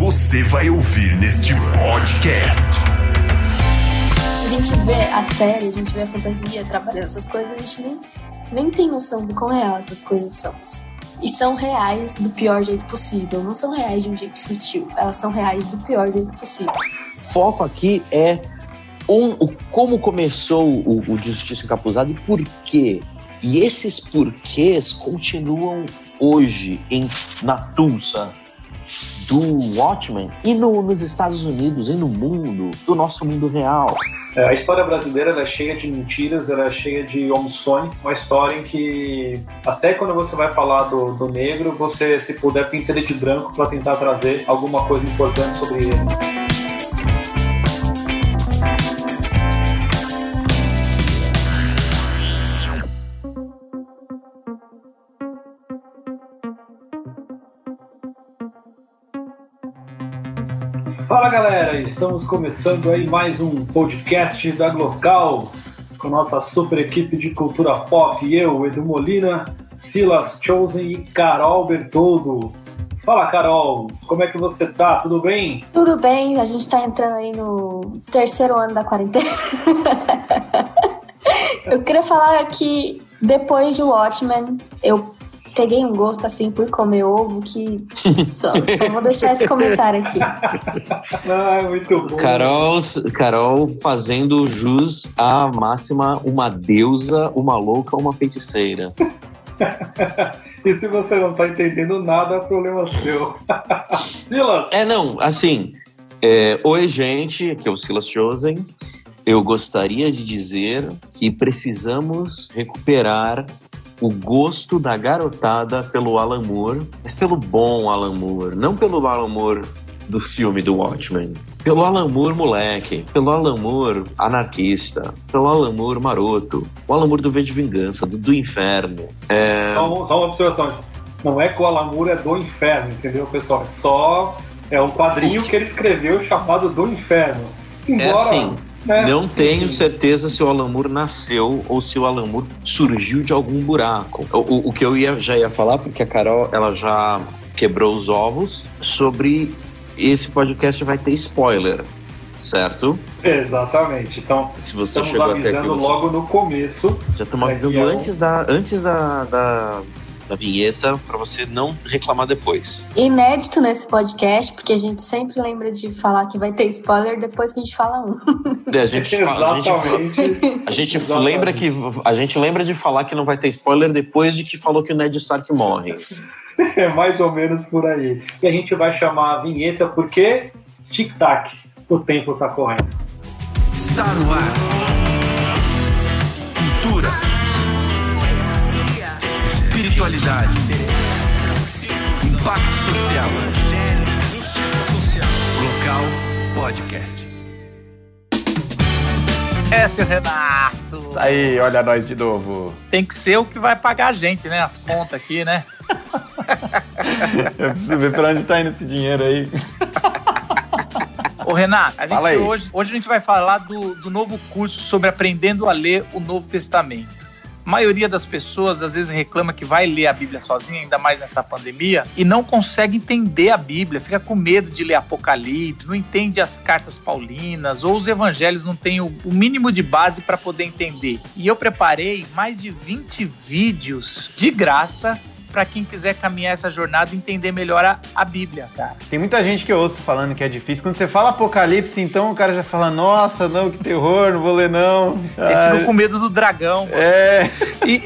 você vai ouvir neste podcast. A gente vê a série, a gente vê a fantasia trabalhando essas coisas, a gente nem, nem tem noção do quão real essas coisas são. E são reais do pior jeito possível. Não são reais de um jeito sutil. Elas são reais do pior jeito possível. Foco aqui é um, o, como começou o, o Justiça Encapuzada e por quê. E esses porquês continuam hoje em, na Tulsa do Watchmen e no, nos Estados Unidos e no mundo, do nosso mundo real. É, a história brasileira é cheia de mentiras, ela é cheia de omissões. Uma história em que, até quando você vai falar do, do negro, você, se puder, pinta ele de branco para tentar trazer alguma coisa importante sobre ele. Fala galera, estamos começando aí mais um podcast da Glocal com nossa super equipe de cultura pop, eu, Edu Molina, Silas Chosen e Carol Bertoldo. Fala Carol, como é que você tá? Tudo bem? Tudo bem, a gente tá entrando aí no terceiro ano da quarentena. eu queria falar que depois de Watchmen, eu peguei um gosto assim por comer ovo que só, só vou deixar esse comentário aqui. ah, muito bom. Carol, Carol fazendo jus à máxima uma deusa, uma louca, uma feiticeira. e se você não tá entendendo nada, é problema seu. Silas! É, não, assim. É, Oi, gente, aqui é o Silas Chosen. Eu gostaria de dizer que precisamos recuperar o gosto da garotada pelo Alan Moore, mas pelo bom Alan Moore, não pelo Alan Moore do filme do Watchmen. Pelo Alan Moore moleque, pelo Alan Moore anarquista, pelo Alan Moore maroto, o Alan Moore do V de Vingança, do, do Inferno. É... Só, só, uma observação, não é que o Alan Moore é do Inferno, entendeu, pessoal? É só é um quadrinho que ele escreveu chamado Do Inferno. Embora... É assim, é. Não tenho certeza se o Alan Moore nasceu ou se o Alan Moore surgiu de algum buraco. O, o, que eu ia, já ia falar, porque a Carol ela já quebrou os ovos, sobre esse podcast vai ter spoiler certo? Exatamente. Então, se você chegou avisando até aqui, você... logo no começo. Já estamos avisando é antes da antes da, da, da vinheta para você não reclamar depois. Inédito nesse podcast, porque a gente sempre lembra de falar que vai ter spoiler depois que a gente fala um. É, a gente, fala, a gente, a gente lembra que a gente lembra de falar que não vai ter spoiler depois de que falou que o Ned Stark morre. É mais ou menos por aí. E a gente vai chamar a vinheta porque tic-tac, o tempo está correndo. Está no ar. Espiritualidade, impacto social, local podcast. É, seu Renato. Isso aí, olha nós de novo. Tem que ser o que vai pagar a gente, né? As contas aqui, né? Eu preciso ver pra onde tá indo esse dinheiro aí. Ô, Renato, a gente hoje, hoje a gente vai falar do, do novo curso sobre aprendendo a ler o Novo Testamento. A maioria das pessoas às vezes reclama que vai ler a Bíblia sozinha, ainda mais nessa pandemia, e não consegue entender a Bíblia, fica com medo de ler Apocalipse, não entende as cartas paulinas, ou os evangelhos não têm o, mínimo de base para poder entender. E eu preparei mais de 20 vídeos de graça para quem quiser caminhar essa jornada e entender melhor a, a, Bíblia, cara. Tem muita gente que eu ouço falando que é difícil. Quando você fala Apocalipse, então o cara já fala: Nossa, não, que terror, não vou ler não. Esse ah, com medo do dragão. Mano. É. E,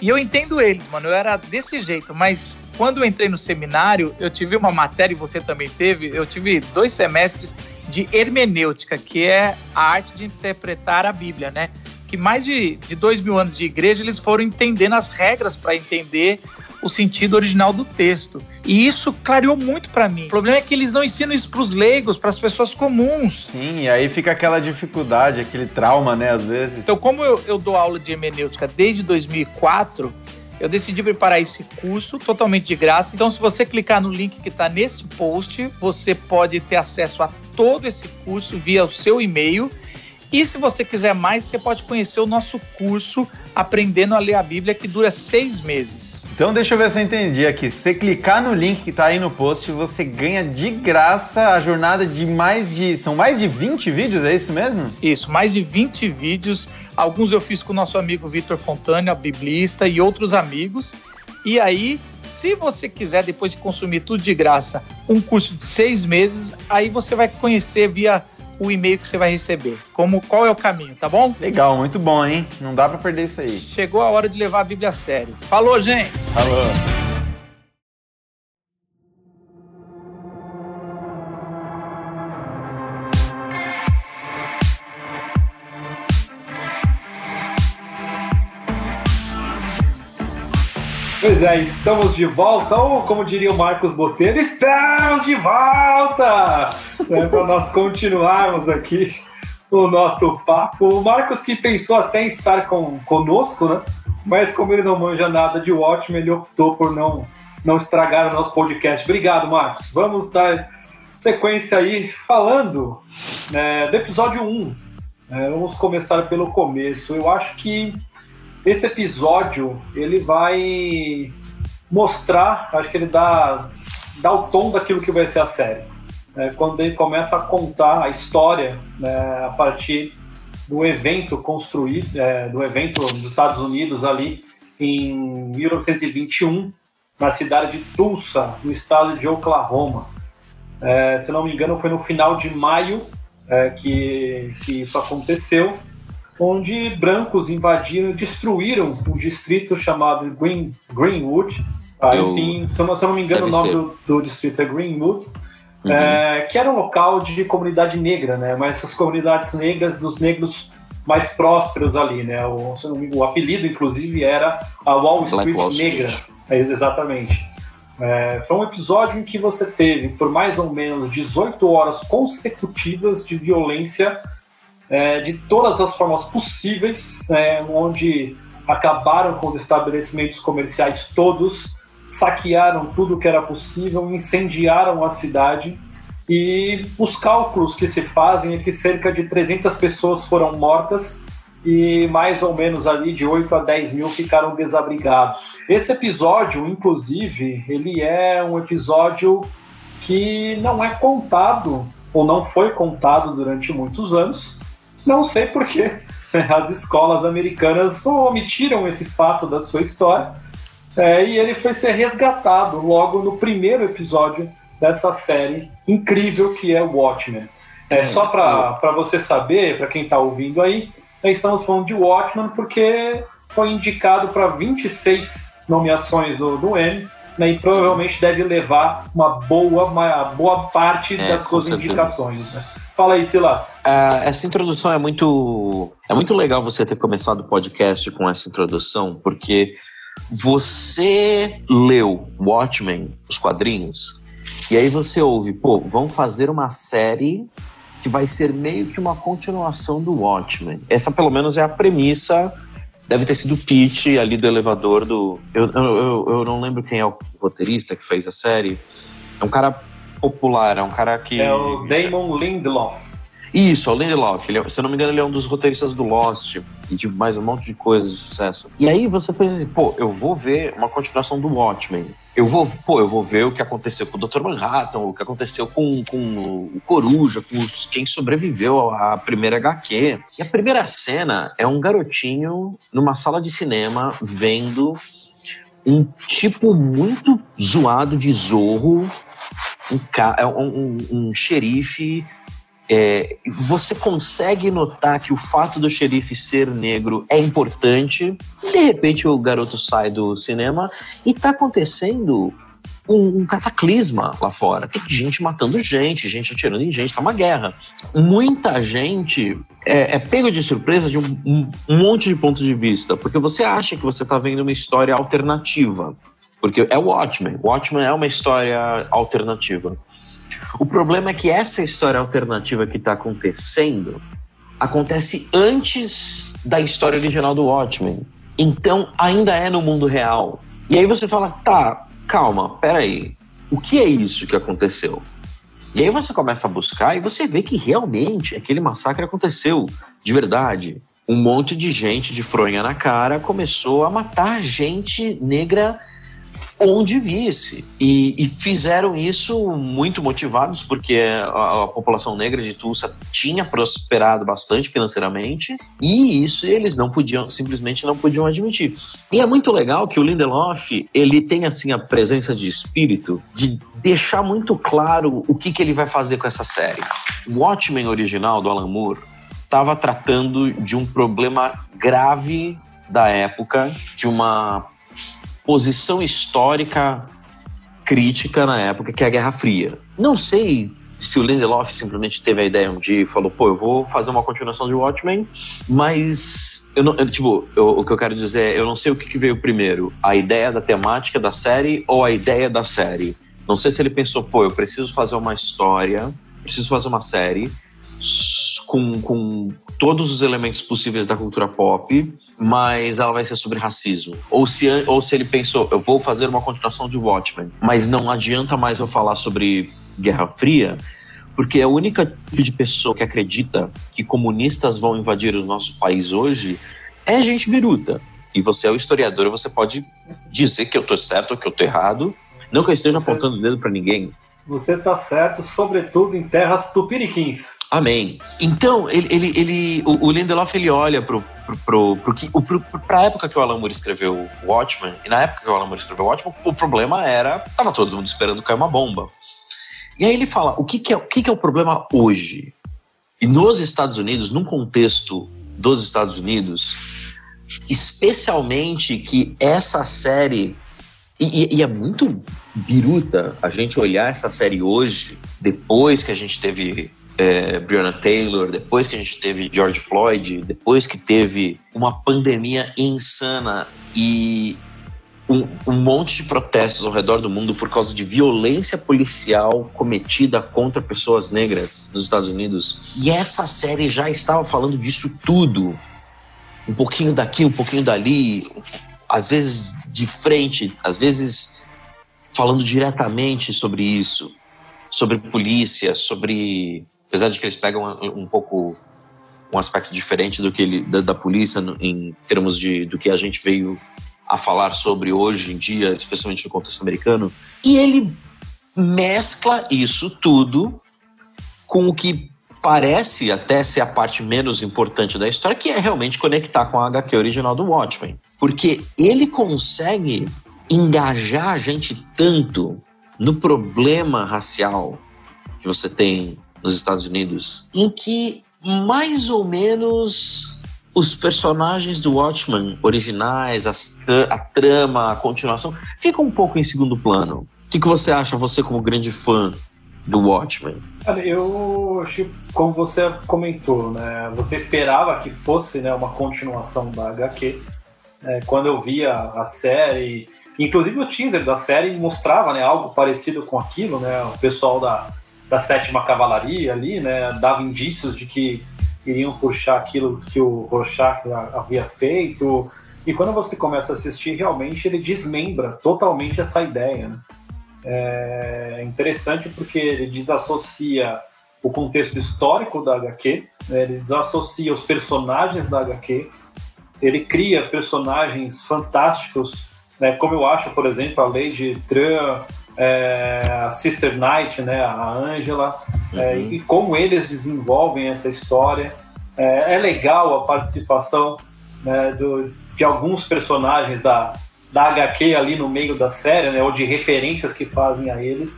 e eu entendo eles, mano. Eu era desse jeito, mas quando eu entrei no seminário, eu tive uma matéria, e você também teve, eu tive dois semestres de hermenêutica, que é a arte de interpretar a Bíblia, né? Que mais de, de dois mil anos de igreja eles foram entendendo as regras para entender o sentido original do texto. E isso clareou muito para mim. O problema é que eles não ensinam isso para os leigos, para as pessoas comuns. Sim, e aí fica aquela dificuldade, aquele trauma, né, às vezes. Então, como eu, eu dou aula de hermenêutica desde 2004, eu decidi preparar esse curso totalmente de graça. Então, se você clicar no link que está nesse post, você pode ter acesso a todo esse curso via o seu e-mail E se você quiser mais, você pode conhecer o nosso curso Aprendendo a Ler a Bíblia, que dura seis meses. Então deixa eu ver se eu entendi aqui. Se você clicar no link que está aí no post, você ganha de graça a jornada de mais de. São mais de 20 vídeos, é isso mesmo? Isso, mais de 20 vídeos. Alguns eu fiz com o nosso amigo Vitor Fontana, biblista, e outros amigos. E aí, se você quiser, depois de consumir tudo de graça, um curso de seis meses, aí você vai conhecer via o e-mail que você vai receber. Como qual é o caminho, tá bom? Legal, muito bom, hein? Não dá para perder isso aí. Chegou a hora de levar a Bíblia a sério. Falou, gente. Falou. Pois é, estamos de volta, ou como diria o Marcos Botelho, estamos de volta! É, Para nós continuarmos aqui o nosso papo. O Marcos que pensou até em estar com, conosco, né? Mas como ele não manja nada de Watchmen, ele optou por não, não estragar o nosso podcast. Obrigado, Marcos. Vamos dar sequência aí falando né, do episódio 1. É, vamos começar pelo começo. Eu acho que esse episódio ele vai mostrar, acho que ele dá, dá o tom daquilo que vai ser a série. É, quando ele começa a contar a história né, a partir do evento construído, é, do evento dos Estados Unidos ali em 1921, na cidade de Tulsa, no estado de Oklahoma. É, se não me engano, foi no final de maio é, que, que isso aconteceu onde brancos invadiram e destruíram um distrito chamado Green, Greenwood. Tá? Eu, Enfim, se eu, se eu, não me engano, o nome do, do, distrito é Greenwood. Uhum. É, que era um local de comunidade negra, né? Mas essas comunidades negras dos negros mais prósperos ali, né? O, não engano, o apelido, inclusive, era a Wall Street Wall Negra. Street. É, exatamente. É, foi um episódio em que você teve, por mais ou menos 18 horas consecutivas de violência é, de todas as formas possíveis, é, onde acabaram com os estabelecimentos comerciais todos, saquearam tudo que era possível, incendiaram a cidade e os cálculos que se fazem é que cerca de 300 pessoas foram mortas e mais ou menos ali de 8 a 10 mil ficaram desabrigados. Esse episódio, inclusive, ele é um episódio que não é contado ou não foi contado durante muitos anos, não sei porquê. As escolas americanas omitiram esse fato da sua história. É, e ele foi ser resgatado logo no primeiro episódio dessa série incrível que é Watchmen. É, é só para você saber, para quem está ouvindo aí, estamos falando de Watchmen porque foi indicado para 26 nomeações do, do Emmy né, e provavelmente deve levar uma boa, uma boa parte é, das suas indicações. Né? Fala aí, Silas. Uh, essa introdução é muito. É muito legal você ter começado o podcast com essa introdução, porque você leu Watchmen, os quadrinhos, e aí você ouve, pô, vão fazer uma série que vai ser meio que uma continuação do Watchmen. Essa, pelo menos, é a premissa. Deve ter sido o pitch ali do elevador do. Eu, eu, eu não lembro quem é o roteirista que fez a série. É um cara popular, é um cara que. É o Damon Lindelof. Isso, é o Lindelof. Ele, é, se eu não me engano, ele é um dos roteiristas do Lost e de mais um monte de coisas de sucesso. E aí você fez assim, pô, eu vou ver uma continuação do Watchmen. Eu vou, pô, eu vou ver o que aconteceu com o Dr. Manhattan, o que aconteceu com, com o Coruja, com os, quem sobreviveu à primeira HQ. E a primeira cena é um garotinho numa sala de cinema vendo um tipo muito zoado de zorro um, é um, um xerife. É, você consegue notar que o fato do xerife ser negro é importante. De repente o garoto sai do cinema e está acontecendo um, cataclisma lá fora. Tem gente matando gente, gente atirando em gente, tá uma guerra. Muita gente é, é pego de surpresa de um, um, um monte de pontos de vista, porque você acha que você está vendo uma história alternativa. Porque é o Watchmen. O Watchmen é uma história alternativa. O problema é que essa história alternativa que está acontecendo acontece antes da história original do Watchmen. Então ainda é no mundo real. E aí você fala, tá, calma, peraí. O que é isso que aconteceu? E aí você começa a buscar e você vê que realmente aquele massacre aconteceu, de verdade. Um monte de gente de fronha na cara começou a matar gente negra onde visse. E, e, fizeram isso muito motivados, porque a, a, população negra de Tulsa tinha prosperado bastante financeiramente, e isso eles não podiam, simplesmente não podiam admitir. E é muito legal que o Lindelof, ele tem assim a presença de espírito de deixar muito claro o que, que ele vai fazer com essa série. O Watchmen original do Alan Moore estava tratando de um problema grave da época, de uma posição histórica crítica na época, que é a Guerra Fria. Não sei se o Lindelof simplesmente teve a ideia um dia e falou, pô, eu vou fazer uma continuação de Watchmen, mas eu não, eu, tipo, eu, o que eu quero dizer é, eu não sei o que, que veio primeiro, a ideia da temática da série ou a ideia da série. Não sei se ele pensou, pô, eu preciso fazer uma história, preciso fazer uma série com, com todos os elementos possíveis da cultura pop, mas ela vai ser sobre racismo. Ou se, ou se ele pensou, eu vou fazer uma continuação de Watchmen, mas não adianta mais eu falar sobre Guerra Fria, porque a única tipo de pessoa que acredita que comunistas vão invadir o nosso país hoje é gente biruta. E você é o historiador, você pode dizer que eu tô certo ou que eu tô errado. Não que eu esteja você, apontando o dedo para ninguém. Você tá certo, sobretudo em terras tupiniquins. Amém. Então, ele, ele, ele o, o Lindelof ele olha pro, pro, pro, pro, pra época que o Alan Moore escreveu Watchmen, e na época que o Alan Moore escreveu Watchmen, o problema era, tava todo mundo esperando cair uma bomba. E aí ele fala, o que, que, é, o que, que é o problema hoje? E nos Estados Unidos, num contexto dos Estados Unidos, especialmente que essa série e, e, é muito biruta a gente olhar essa série hoje, depois que a gente teve é, Breonna Taylor, depois que a gente teve George Floyd, depois que teve uma pandemia insana e um, um, monte de protestos ao redor do mundo por causa de violência policial cometida contra pessoas negras nos Estados Unidos. E essa série já estava falando disso tudo. Um pouquinho daqui, um pouquinho dali, às vezes de frente, às vezes falando diretamente sobre isso, sobre polícia, sobre apesar de que eles pegam um, pouco um aspecto diferente do que ele, da, da polícia em termos de do que a gente veio a falar sobre hoje em dia, especialmente no contexto americano, e ele mescla isso tudo com o que parece até ser a parte menos importante da história, que é realmente conectar com a HQ original do Watchmen. Porque ele consegue engajar a gente tanto no problema racial que você tem nos Estados Unidos, em que mais ou menos os personagens do Watchmen originais, a trama, a continuação, ficam um pouco em segundo plano. O que, que você acha, você como grande fã do Watchmen? eu acho como você comentou, né? Você esperava que fosse né, uma continuação da HQ. É, quando eu via a série, inclusive o teaser da série mostrava né, algo parecido com aquilo, né? O pessoal da, da sétima cavalaria ali, né, dava indícios de que iriam puxar aquilo que o Rorschach havia feito. E quando você começa a assistir, realmente ele desmembra totalmente essa ideia. Né? É interessante porque ele desassocia o contexto histórico da HQ, né? ele desassocia os personagens da HQ, ele cria personagens fantásticos, né? como eu acho, por exemplo, a Lady Tran, é, a Sister Knight, né, a Angela, é, uhum. é, e como eles desenvolvem essa história. É, é legal a participação né, do, de alguns personagens da, da HQ ali no meio da série, né, ou de referências que fazem a eles,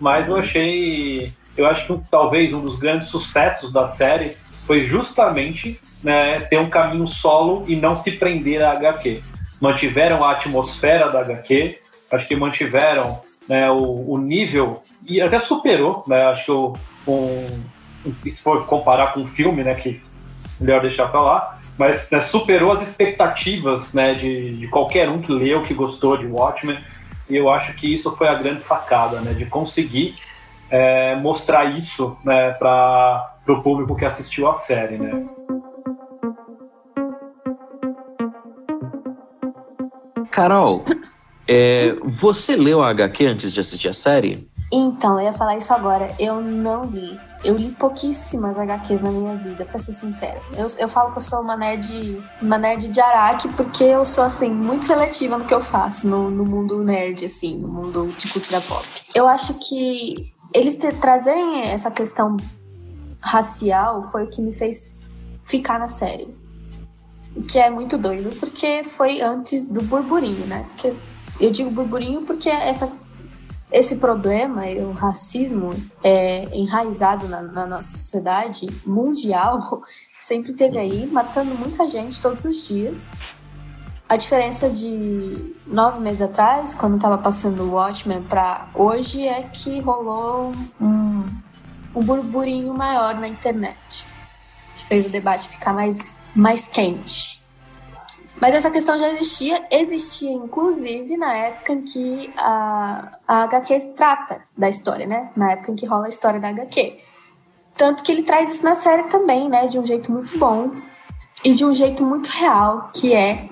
mas eu uhum. achei, eu acho que talvez um dos grandes sucessos da série foi justamente né, ter um caminho solo e não se prender à HQ. Mantiveram a atmosfera da HQ, acho que mantiveram né, o, o, nível, e até superou, né, acho que um, se for comparar com um filme, né, que melhor deixar pra lá, mas né, superou as expectativas né, de, de qualquer um que leu, que gostou de Watchmen, e eu acho que isso foi a grande sacada, né, de conseguir é, mostrar isso né, para o público que assistiu a série, né. Carol, é, você leu a HQ antes de assistir a série? Então, eu ia falar isso agora. Eu não li. Eu li pouquíssimas HQs na minha vida, pra ser sincera. Eu, eu falo que eu sou uma nerd, uma nerd de araque porque eu sou, assim, muito seletiva no que eu faço no, no mundo nerd, assim, no mundo de cultura pop. Eu acho que eles te, trazerem essa questão racial foi o que me fez ficar na série. O que é muito doido, porque foi antes do burburinho, né? Porque eu digo burburinho porque essa esse problema, o racismo é, enraizado na, na, nossa sociedade mundial, sempre teve aí, matando muita gente todos os dias. A diferença de nove meses atrás, quando estava passando o Watchmen, para hoje, é que rolou um, um burburinho maior na internet, que fez o debate ficar mais, mais quente. Mas essa questão já existia, existia inclusive na época em que a, a HQ trata da história, né? Na época em que rola a história da HQ. Tanto que ele traz isso na série também, né? De um jeito muito bom e de um jeito muito real, que é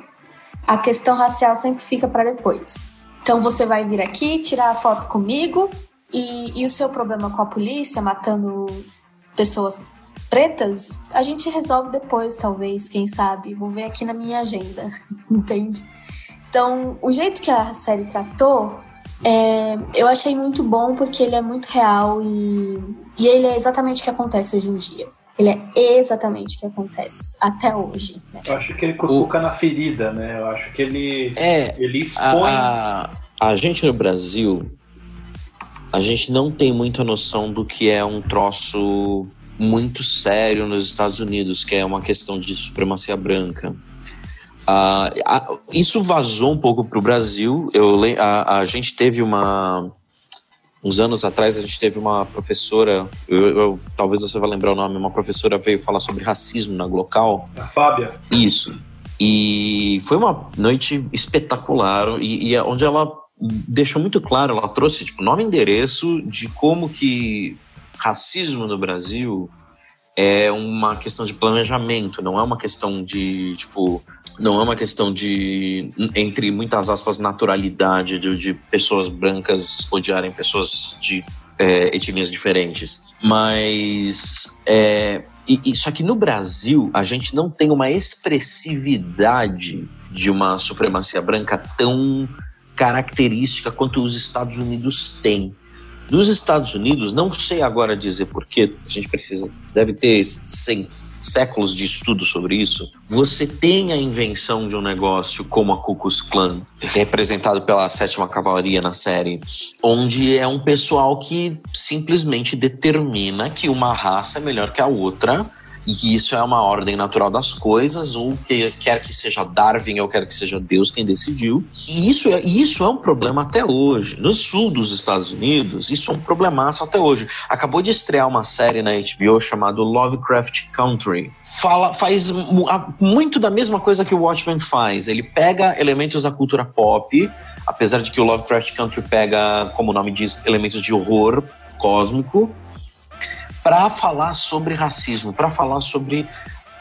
a questão racial sempre fica para depois. Então você vai vir aqui tirar a foto comigo e, e o seu problema com a polícia matando pessoas pretas, a gente resolve depois, talvez, quem sabe. Vou ver aqui na minha agenda, entende? Então, o jeito que a série tratou, é, eu achei muito bom porque ele é muito real e, e ele é exatamente o que acontece hoje em dia. Ele é exatamente o que acontece até hoje. Né? Eu acho que ele cutuca o... na ferida, né? Eu acho que ele, é, ele expõe. A, a, a gente no Brasil, a gente não tem muita noção do que é um troço muito sério nos Estados Unidos, que é uma questão de supremacia branca. Uh, isso vazou um pouco para o Brasil. Eu, a, a, gente teve uma. Uns anos atrás, a gente teve uma professora, eu, eu, talvez você vá lembrar o nome, uma professora veio falar sobre racismo na Glocal. A Fábia. Isso. E foi uma noite espetacular, e, e onde ela deixou muito claro, ela trouxe tipo, nome e endereço de como que racismo no Brasil é uma questão de planejamento, não é uma questão de, tipo, não é uma questão de, entre muitas aspas, naturalidade de, de pessoas brancas odiarem pessoas de é, etnias diferentes. Mas, é, e, e, só que no Brasil, a gente não tem uma expressividade de uma supremacia branca tão característica quanto os Estados Unidos têm. Nos Estados Unidos, não sei agora dizer porquê, a gente precisa, deve ter 100 séculos de estudo sobre isso, você tem a invenção de um negócio como a Ku Klux Klan, representado pela sétima cavalaria na série, onde é um pessoal que simplesmente determina que uma raça é melhor que a outra e que isso é uma ordem natural das coisas, ou que quer que seja Darwin ou quer que seja Deus quem decidiu. E isso é, isso é um problema até hoje. No sul dos Estados Unidos, isso é um problemaço até hoje. Acabou de estrear uma série na HBO chamada Lovecraft Country. Fala, faz muito da mesma coisa que o Watchmen faz. Ele pega elementos da cultura pop, apesar de que o Lovecraft Country pega, como o nome diz, elementos de horror cósmico para falar sobre racismo, para falar sobre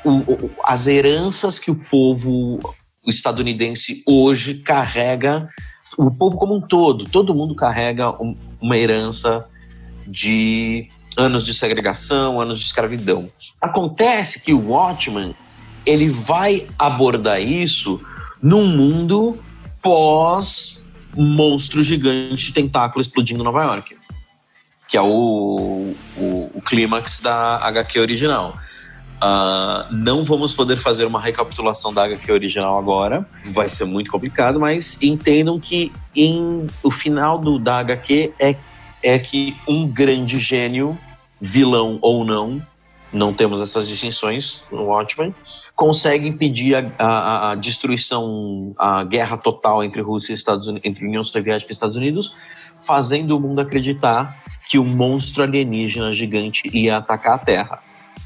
o, as heranças que o povo estadunidense hoje carrega, o povo como um todo, todo mundo carrega um, uma herança de anos de segregação, anos de escravidão. Acontece que o Watchman ele vai abordar isso num mundo pós monstro gigante de tentáculo explodindo Nova York que é o, o, o clímax da HQ original. Uh, não vamos poder fazer uma recapitulação da HQ original agora, vai ser muito complicado, mas entendam que em, o final do, da HQ é, é que um grande gênio, vilão ou não, não temos essas distinções no Watchmen, consegue impedir a, a, a destruição, a guerra total entre Rússia e Estados Unidos, entre União Soviética e Estados Unidos, fazendo o mundo acreditar que um monstro alienígena gigante ia atacar a Terra.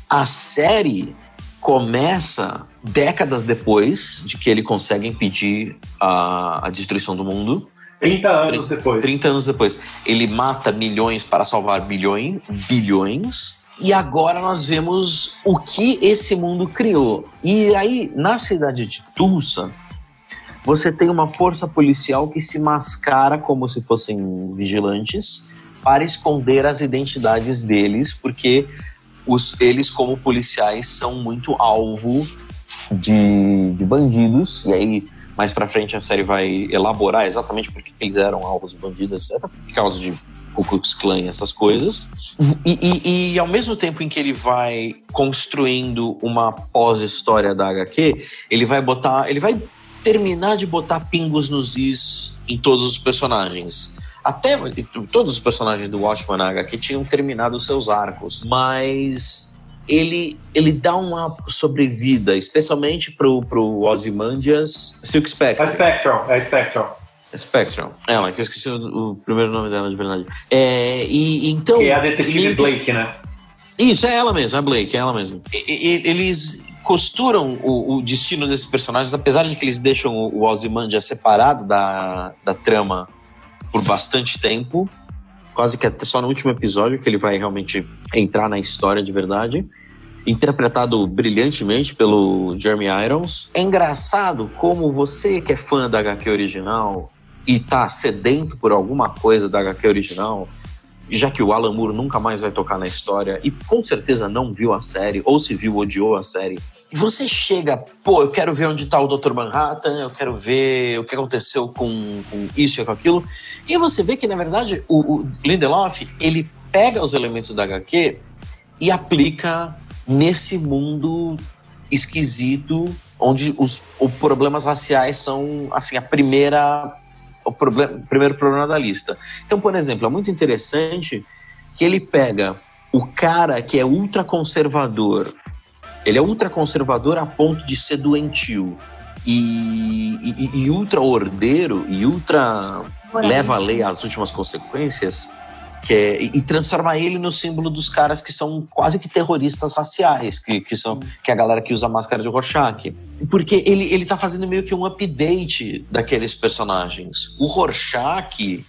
A série começa décadas depois de que ele consegue impedir a, a destruição do mundo. 30 anos 30, depois. 30 anos depois. Ele mata milhões para salvar bilhões, bilhões. E agora nós vemos o que esse mundo criou. E aí, na cidade de Tulsa, você tem uma força policial que se mascara como se fossem vigilantes para esconder as identidades deles, porque os, eles, como policiais, são muito alvo de, de bandidos, e aí mais pra frente a série vai elaborar exatamente por que eles eram alvos bandidos, etc. Por causa de Ku Klux Klan essas coisas. E, e, e, ao mesmo tempo em que ele vai construindo uma pós-história da HQ, ele vai botar. Ele vai terminar de botar pingos nos is em todos os personagens. Até todos os personagens do Watchmen na HQ tinham terminado seus arcos, mas ele, ele dá uma sobrevida, especialmente pro, pro Ozymandias Silk Spectre. É Spectrum, é Spectrum. É Spectrum. Ela, que eu esqueci o, o, primeiro nome dela de verdade. É, e, então, que é a detetive Blake, né? Isso, é ela mesmo, é a Blake, é ela mesmo. E, e, eles costuram o, o, destino desses personagens, apesar de que eles deixam o, o Ozymandias separado da, da trama por bastante tempo, quase que até só no último episódio que ele vai realmente entrar na história de verdade interpretado brilhantemente pelo Jeremy Irons. É engraçado como você que é fã da HQ original e tá sedento por alguma coisa da HQ original, já que o Alan Moore nunca mais vai tocar na história e com certeza não viu a série, ou se viu, odiou a série, e você chega, pô, eu quero ver onde tá o Dr. Manhattan, eu quero ver o que aconteceu com, com isso e com aquilo, e você vê que, na verdade, o, o Lindelof, ele pega os elementos da HQ e aplica nesse mundo esquisito onde os, os problemas raciais são assim a primeira o problema, primeiro problema da lista. Então, por exemplo, é muito interessante que ele pega o cara que é ultraconservador, ele é ultraconservador a ponto de ser doentio. E, e, e ultra ordeiro e ultra leva a lei às últimas consequências que é, e transformar ele no símbolo dos caras que são quase que terroristas raciais, que, que são que é a galera que usa máscara de Rorschach. Porque ele, ele tá fazendo meio que um update daqueles personagens. O Rorschach,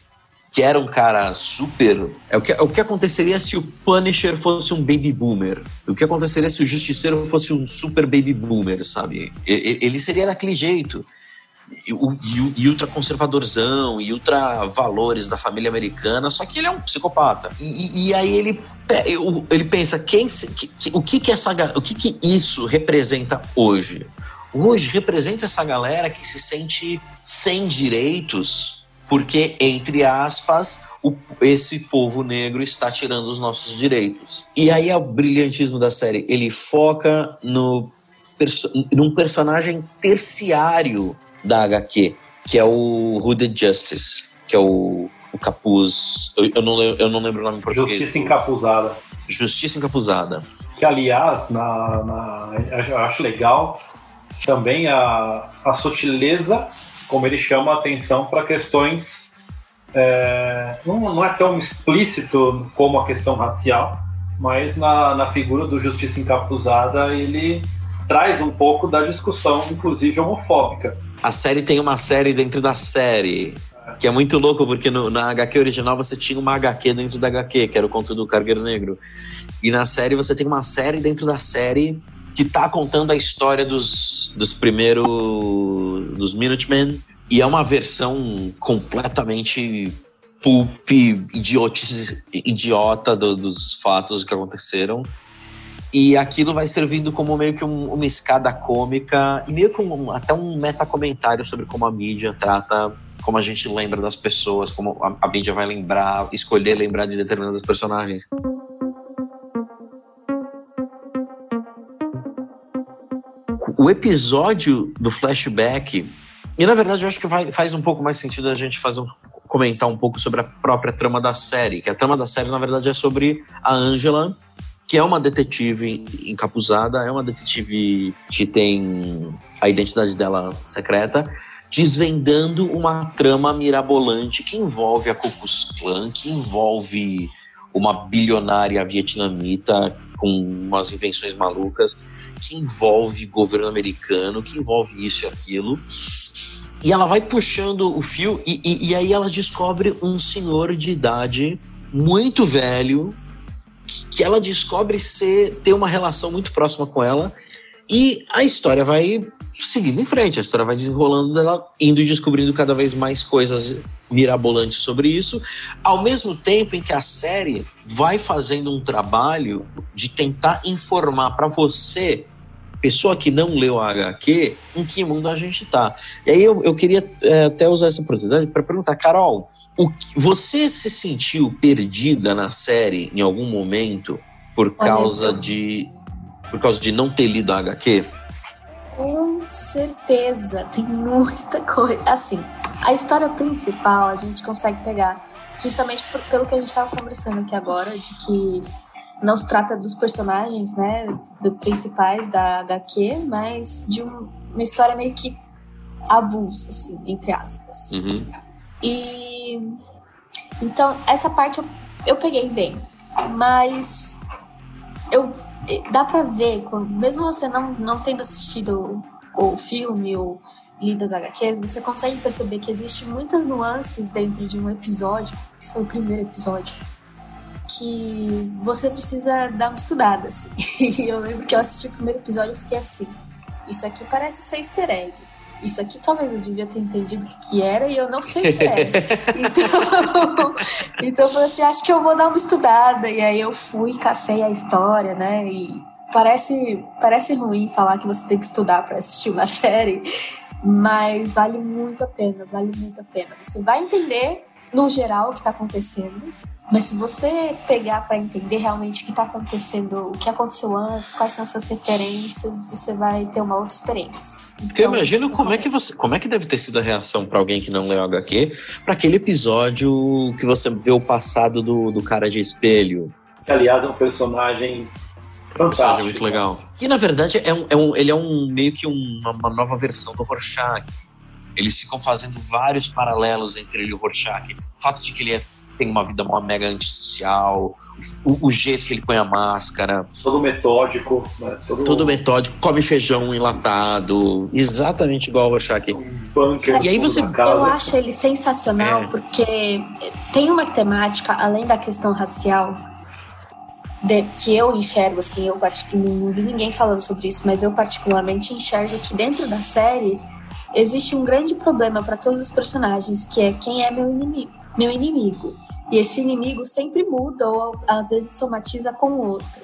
que era um cara super. É o que, é o que aconteceria se o Punisher fosse um baby boomer. O que aconteceria se o Justiceiro fosse um super baby boomer, sabe? Ele seria daquele jeito e, ultra conservadorzão e ultra valores da família americana, só que ele é um psicopata. E, e aí ele, ele pensa quem que, o que que essa o que que isso representa hoje? Hoje representa essa galera que se sente sem direitos porque, entre aspas, o, esse povo negro está tirando os nossos direitos. E aí é o brilhantismo da série. Ele foca no, num personagem terciário da HQ, que é o Hooded Justice, que é o, o capuz. Eu, eu, não, eu não lembro o nome em português. Justiça encapuzada. Justiça encapuzada. Que, aliás, na, na, eu acho legal também a, a sutileza, como ele chama a atenção para questões. É, não, não é tão explícito como a questão racial, mas na, na figura do Justiça Encapuzada ele traz um pouco da discussão, inclusive homofóbica a série tem uma série dentro da série. Que é muito louco, porque no, na HQ original você tinha uma HQ dentro da HQ, que era o conto do Cargueiro Negro. E na série você tem uma série dentro da série que tá contando a história dos, dos primeiros. dos Minutemen. E é uma versão completamente pulp, idiota do, dos fatos que aconteceram. E aquilo vai servindo como meio que um, uma escada cômica e meio que um, até um metacomentário sobre como a mídia trata, como a gente lembra das pessoas, como a, a mídia vai lembrar, escolher lembrar de determinados personagens. O episódio do flashback, e na verdade eu acho que vai, faz um pouco mais sentido a gente fazer um, comentar um pouco sobre a própria trama da série, que a trama da série na verdade é sobre a Angela que é uma detetive encapuzada, é uma detetive que tem a identidade dela secreta, desvendando uma trama mirabolante que envolve a Ku Klan, que envolve uma bilionária vietnamita com umas invenções malucas, que envolve governo americano, que envolve isso e aquilo. E ela vai puxando o fio, e, e, e aí ela descobre um senhor de idade muito velho, que ela descobre ser ter uma relação muito próxima com ela E a história vai seguindo em frente, a história vai desenrolando dela, indo e descobrindo cada vez mais coisas mirabolantes sobre isso, ao mesmo tempo em que a série vai fazendo um trabalho de tentar informar para você, pessoa que não leu a HQ, em que mundo a gente tá. E aí eu, eu queria é, até usar essa oportunidade para perguntar, Carol, o, você se sentiu perdida na série em algum momento por causa de por causa de não ter lido a HQ? Com certeza, tem muita coisa. Assim, a história principal a gente consegue pegar justamente por, pelo que a gente estava conversando aqui agora, de que não se trata dos personagens, né, do, principais da HQ, mas de um, uma história meio que avulsa, assim, entre aspas. Uhum. E então essa parte eu, eu peguei bem, mas eu dá para ver, mesmo você não, não tendo assistido o, filme ou lido as HQs, você consegue perceber que existem muitas nuances dentro de um episódio, que foi o primeiro episódio, que você precisa dar uma estudada. Assim. eu lembro que eu assisti o primeiro episódio e fiquei assim: isso aqui parece ser easter egg. Isso aqui talvez eu devia ter entendido o que, que era e eu não sei o que era. então, então eu falei assim: acho que eu vou dar uma estudada. E aí eu fui, cacei a história, né? E parece, parece ruim falar que você tem que estudar para assistir uma série, mas vale muito a pena, vale muito a pena. Você vai entender, no geral, o que está acontecendo, mas se você pegar para entender realmente o que está acontecendo, o que aconteceu antes, quais são suas referências, você vai ter uma outra experiência. Então, eu imagino como é que você, como é que deve ter sido a reação para alguém que não leu HQ, para aquele episódio que você vê o passado do, do cara de espelho. Que aliás é um personagem fantástico. muito legal. E na verdade é um, é um, ele é um meio que uma, uma nova versão do Rorschach. Eles ficam fazendo vários paralelos entre ele e o Rorschach. O fato de que ele é tem uma vida uma mega antissocial, o, o, jeito que ele põe a máscara. Todo metódico, né? Todo... Todo metódico, come feijão enlatado, exatamente igual o Rorschach. Um bunker e aí você... Eu acho ele sensacional é. porque tem uma temática, além da questão racial, de, que eu enxergo, assim, eu não vi ninguém falando sobre isso, mas eu particularmente enxergo que dentro da série existe um grande problema para todos os personagens, que é quem é meu inimigo. Meu inimigo. E esse inimigo sempre muda ou às vezes somatiza com o outro.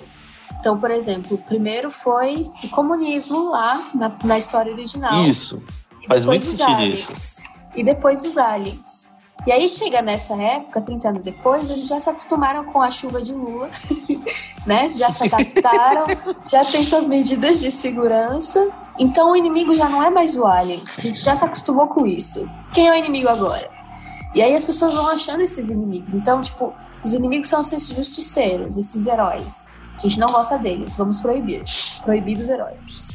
Então, por exemplo, o primeiro foi o comunismo lá na, na história original. Isso. Faz muito sentido aliens. isso. E depois os aliens. E aí chega nessa época, 30 anos depois, eles já se acostumaram com a chuva de lua, né? Já se adaptaram, já tem suas medidas de segurança. Então o inimigo já não é mais o alien. A gente já se acostumou com isso. Quem é o inimigo agora? E aí as pessoas vão achando esses inimigos. Então, tipo, os inimigos são esses justiceiros, esses heróis. A gente não gosta deles, vamos proibir. Proibir os heróis.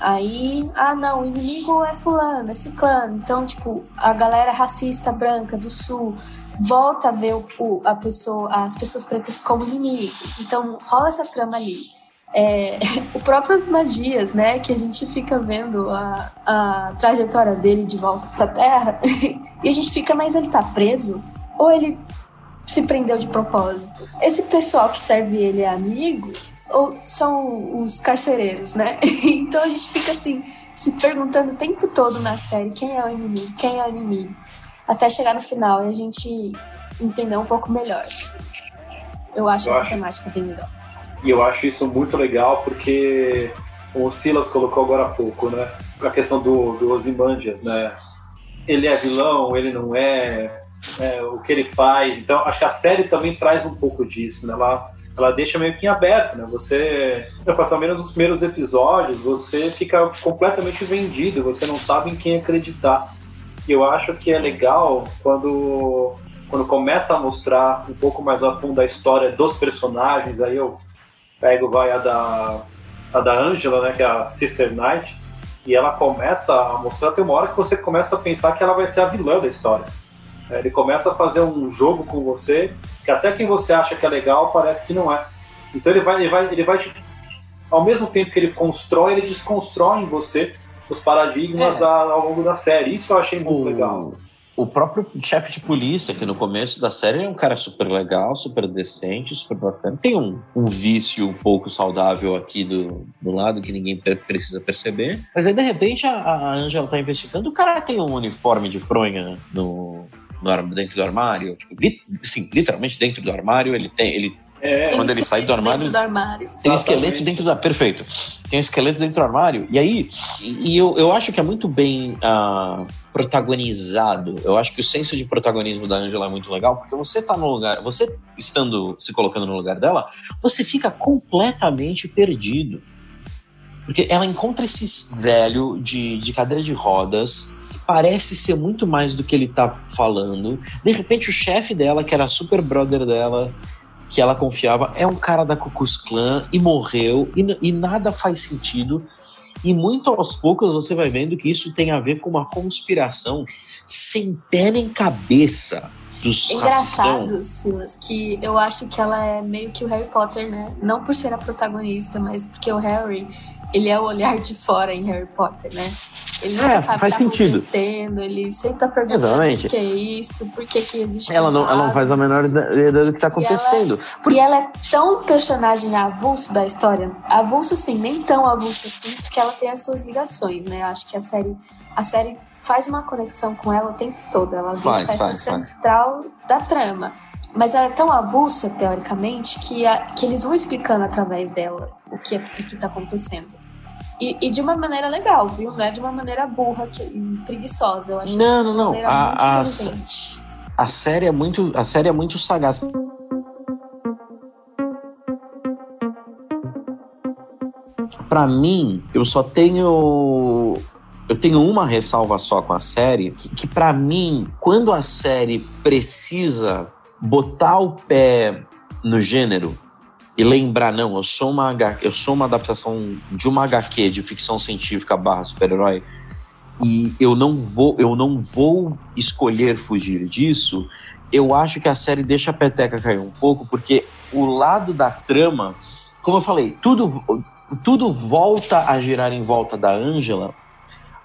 Aí, ah não, o inimigo é fulano, é ciclano. Então, tipo, a galera racista branca do sul volta a ver o, a pessoa, as pessoas pretas como inimigos. Então, rola essa trama ali é, o próprio Magias, né, que a gente fica vendo a, a trajetória dele de volta para a Terra, e a gente fica, mas ele tá preso? Ou ele se prendeu de propósito? Esse pessoal que serve ele é amigo? Ou são os carcereiros, né? então a gente fica assim, se perguntando o tempo todo na série quem é o inimigo, quem é o inimigo, até chegar no final e a gente entender um pouco melhor. Assim. Eu acho essa temática bem legal. E eu acho isso muito legal porque o Silas colocou agora há pouco, né? A questão do, do Ozymandias, né? Ele é vilão, ele não é, é, o que ele faz. Então, acho que a série também traz um pouco disso, né? Ela, ela deixa meio que em aberto, né? Você, pelo menos nos primeiros episódios, você fica completamente vendido, você não sabe em quem acreditar. E eu acho que é legal quando, quando começa a mostrar um pouco mais a fundo a história dos personagens, aí eu pego vai a da a da Angela, né, que é a Sister Knight, e ela começa a mostrar, tem uma hora que você começa a pensar que ela vai ser a vilã da história. É, ele começa a fazer um jogo com você que até quem você acha que é legal parece que não é. Então ele vai, ele vai, ele vai ao mesmo tempo que ele constrói, ele desconstrói em você os paradigmas é. da, ao longo da série. Isso eu achei muito o, legal. O próprio chefe de polícia, que no começo da série é um cara super legal, super decente, super bacana. Tem um, um vício um pouco saudável aqui do, do lado que ninguém precisa perceber. Mas aí, de repente, a, a Angela tá investigando, o cara tem um uniforme de fronha no, no, dentro do armário. Tipo, li, sim, literalmente dentro do armário, ele tem. Ele é, quando ele sai do armário, do armário. Tem um esqueleto dentro do. Perfeito. Tem um esqueleto dentro do armário. E aí, e eu, eu acho que é muito bem uh, protagonizado. Eu acho que o senso de protagonismo da Angela é muito legal, porque você tá no lugar. Você estando se colocando no lugar dela, você fica completamente perdido. Porque ela encontra esse velho de, de cadeira de rodas, que parece ser muito mais do que ele tá falando. De repente, o chefe dela, que era super brother dela, que ela confiava é um cara da Ku Klux Klan e morreu e, e nada faz sentido. E muito aos poucos você vai vendo que isso tem a ver com uma conspiração sem pé nem cabeça dos é Engraçado, Silas, que eu acho que ela é meio que o Harry Potter, né? Não por ser a protagonista, mas porque o Harry ele é o olhar de fora em Harry Potter, né? Ele nunca é, sabe o que tá sentido. acontecendo, ele sempre tá perguntando Exatamente. o que é isso, por que, que existe ela não, ela não faz a menor ideia do que tá acontecendo. E ela, e ela é tão personagem avulso da história, avulso sim, nem tão avulso assim, porque ela tem as suas ligações, né? Eu acho que a série, a série faz uma conexão com ela o tempo todo, ela vira peça faz, central faz. da trama. Mas ela é tão avulsa, teoricamente, que, a, que eles vão explicando através dela o que, é, o que tá acontecendo. E, e, de uma maneira legal, viu? Não é de uma maneira burra, que, preguiçosa. Eu acho não, não, não. A, a, a, série é muito, a série é muito sagaz. Para mim, eu só tenho eu tenho uma ressalva só com a série, que, que para mim, quando a série precisa botar o pé no gênero, e lembrar, não, eu sou uma eu sou uma adaptação de uma HQ de ficção científica barra super-herói e eu não vou eu não vou escolher fugir disso, eu acho que a série deixa a peteca cair um pouco, porque o lado da trama, como eu falei, tudo tudo volta a girar em volta da Angela,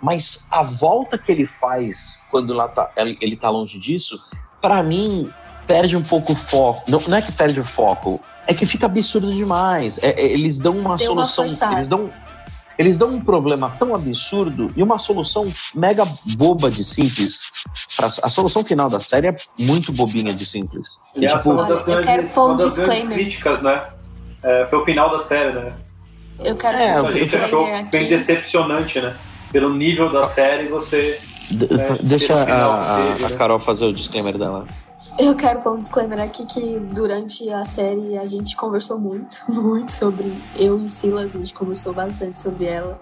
mas a volta que ele faz quando lá tá, ele tá longe disso, para mim perde um pouco o foco. Não, não é que perde o foco, é que fica absurdo demais. É, é, eles dão uma Tem solução. Uma eles dão. Eles dão um problema tão absurdo e uma solução mega boba de simples. Pra, a solução final da série é muito bobinha de simples. E, tipo, uma das grandes, eu quero pôr um disclaimer. críticas, né? É, foi o final da série, né? Eu quero é, a gente achou bem decepcionante, né? Pelo nível da série, você. De, é, deixa a, a, dele, a né? Carol fazer o disclaimer dela. Eu quero pôr um disclaimer aqui que durante a série a gente conversou muito, muito sobre. Eu e Silas, a gente conversou bastante sobre ela.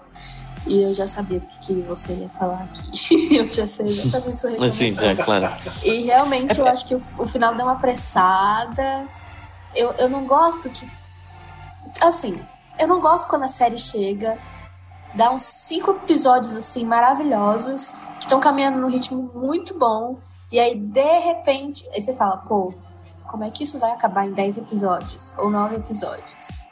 E eu já sabia do que, que você ia falar aqui. eu já sei exatamente sua reclamação. Sim, é claro. E realmente eu acho que o, o, final deu uma apressada. Eu, eu não gosto que. Assim, eu não gosto quando a série chega, dá uns cinco episódios assim maravilhosos, que estão caminhando num ritmo muito bom e aí, de repente, aí você fala, pô, como é que isso vai acabar em 10 episódios ou 9 episódios?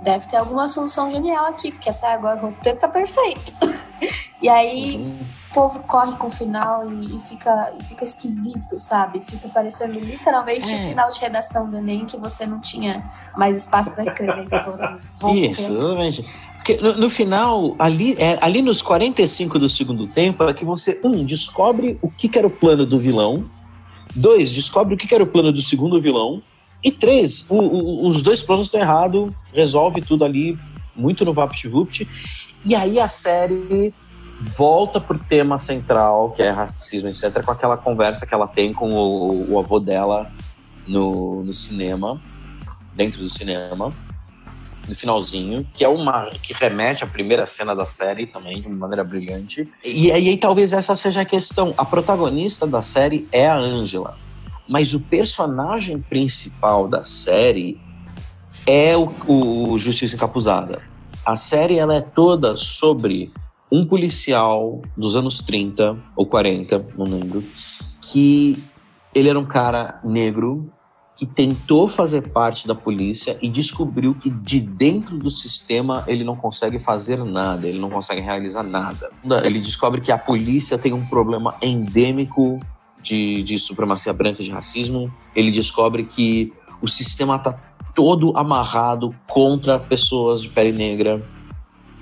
Deve ter alguma solução genial aqui, porque até agora o roteiro tá perfeito. e aí uhum. o povo corre com o final e, e, fica, e fica esquisito, sabe? Fica parecendo literalmente o é. final de redação do Enem que você não tinha mais espaço para escrever. Isso, exatamente. Porque no, no, final, ali, é, ali nos 45 do segundo tempo, é que você, um, descobre o que, que era o plano do vilão, dois, descobre o que, que era o plano do segundo vilão, e três, o, o, os dois planos estão errados, resolve tudo ali, muito no VaptVupt, e aí a série volta pro tema central, que é racismo, etc., com aquela conversa que ela tem com o, o avô dela no, no cinema, dentro do cinema no finalzinho, que é uma que remete à primeira cena da série também, de uma maneira brilhante. E, aí talvez essa seja a questão. A protagonista da série é a Angela, mas o personagem principal da série é o, o Justiça Encapuzada. A série ela é toda sobre um policial dos anos 30 ou 40, não lembro, que ele era um cara negro que tentou fazer parte da polícia e descobriu que de dentro do sistema ele não consegue fazer nada, ele não consegue realizar nada. Ele descobre que a polícia tem um problema endêmico de, de supremacia branca de racismo. Ele descobre que o sistema está todo amarrado contra pessoas de pele negra.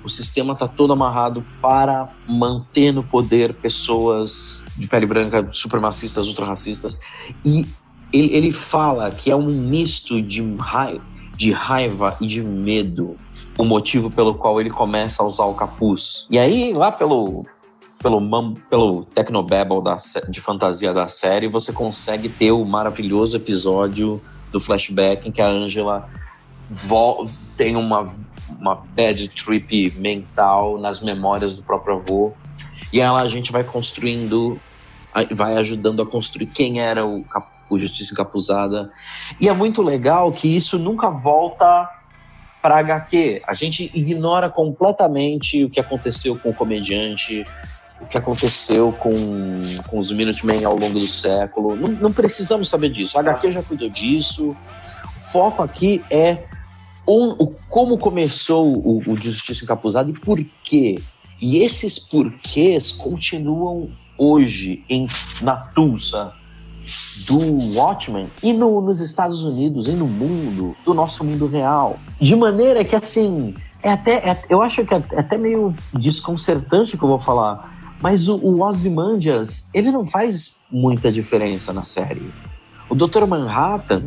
O sistema está todo amarrado para manter no poder pessoas de pele branca, supremacistas, ultrarracistas. E ele, ele fala que é um misto de raiva, de raiva e de medo o motivo pelo qual ele começa a usar o capuz. E aí, lá pelo pelo, pelo Tecnobabble da, de fantasia da série, você consegue ter o maravilhoso episódio do flashback em que a Angela tem uma, uma bad trip mental nas memórias do próprio avô. E ela a gente vai construindo, vai ajudando a construir quem era o, o Justiça Encapuzada. E é muito legal que isso nunca volta para HQ. A gente ignora completamente o que aconteceu com o comediante, o que aconteceu com, com os Minutemen ao longo do século. Não, não precisamos saber disso. A HQ já cuidou disso. O foco aqui é um, o, como começou o, o Justiça Encapuzada e por quê. E esses porquês continuam hoje em, na Tulsa do Watchmen e no, nos Estados Unidos e no mundo, do nosso mundo real. De maneira que, assim, é até, é, eu acho que é até meio desconcertante que eu vou falar, mas o, o Ozymandias, ele não faz muita diferença na série. O Dr. Manhattan,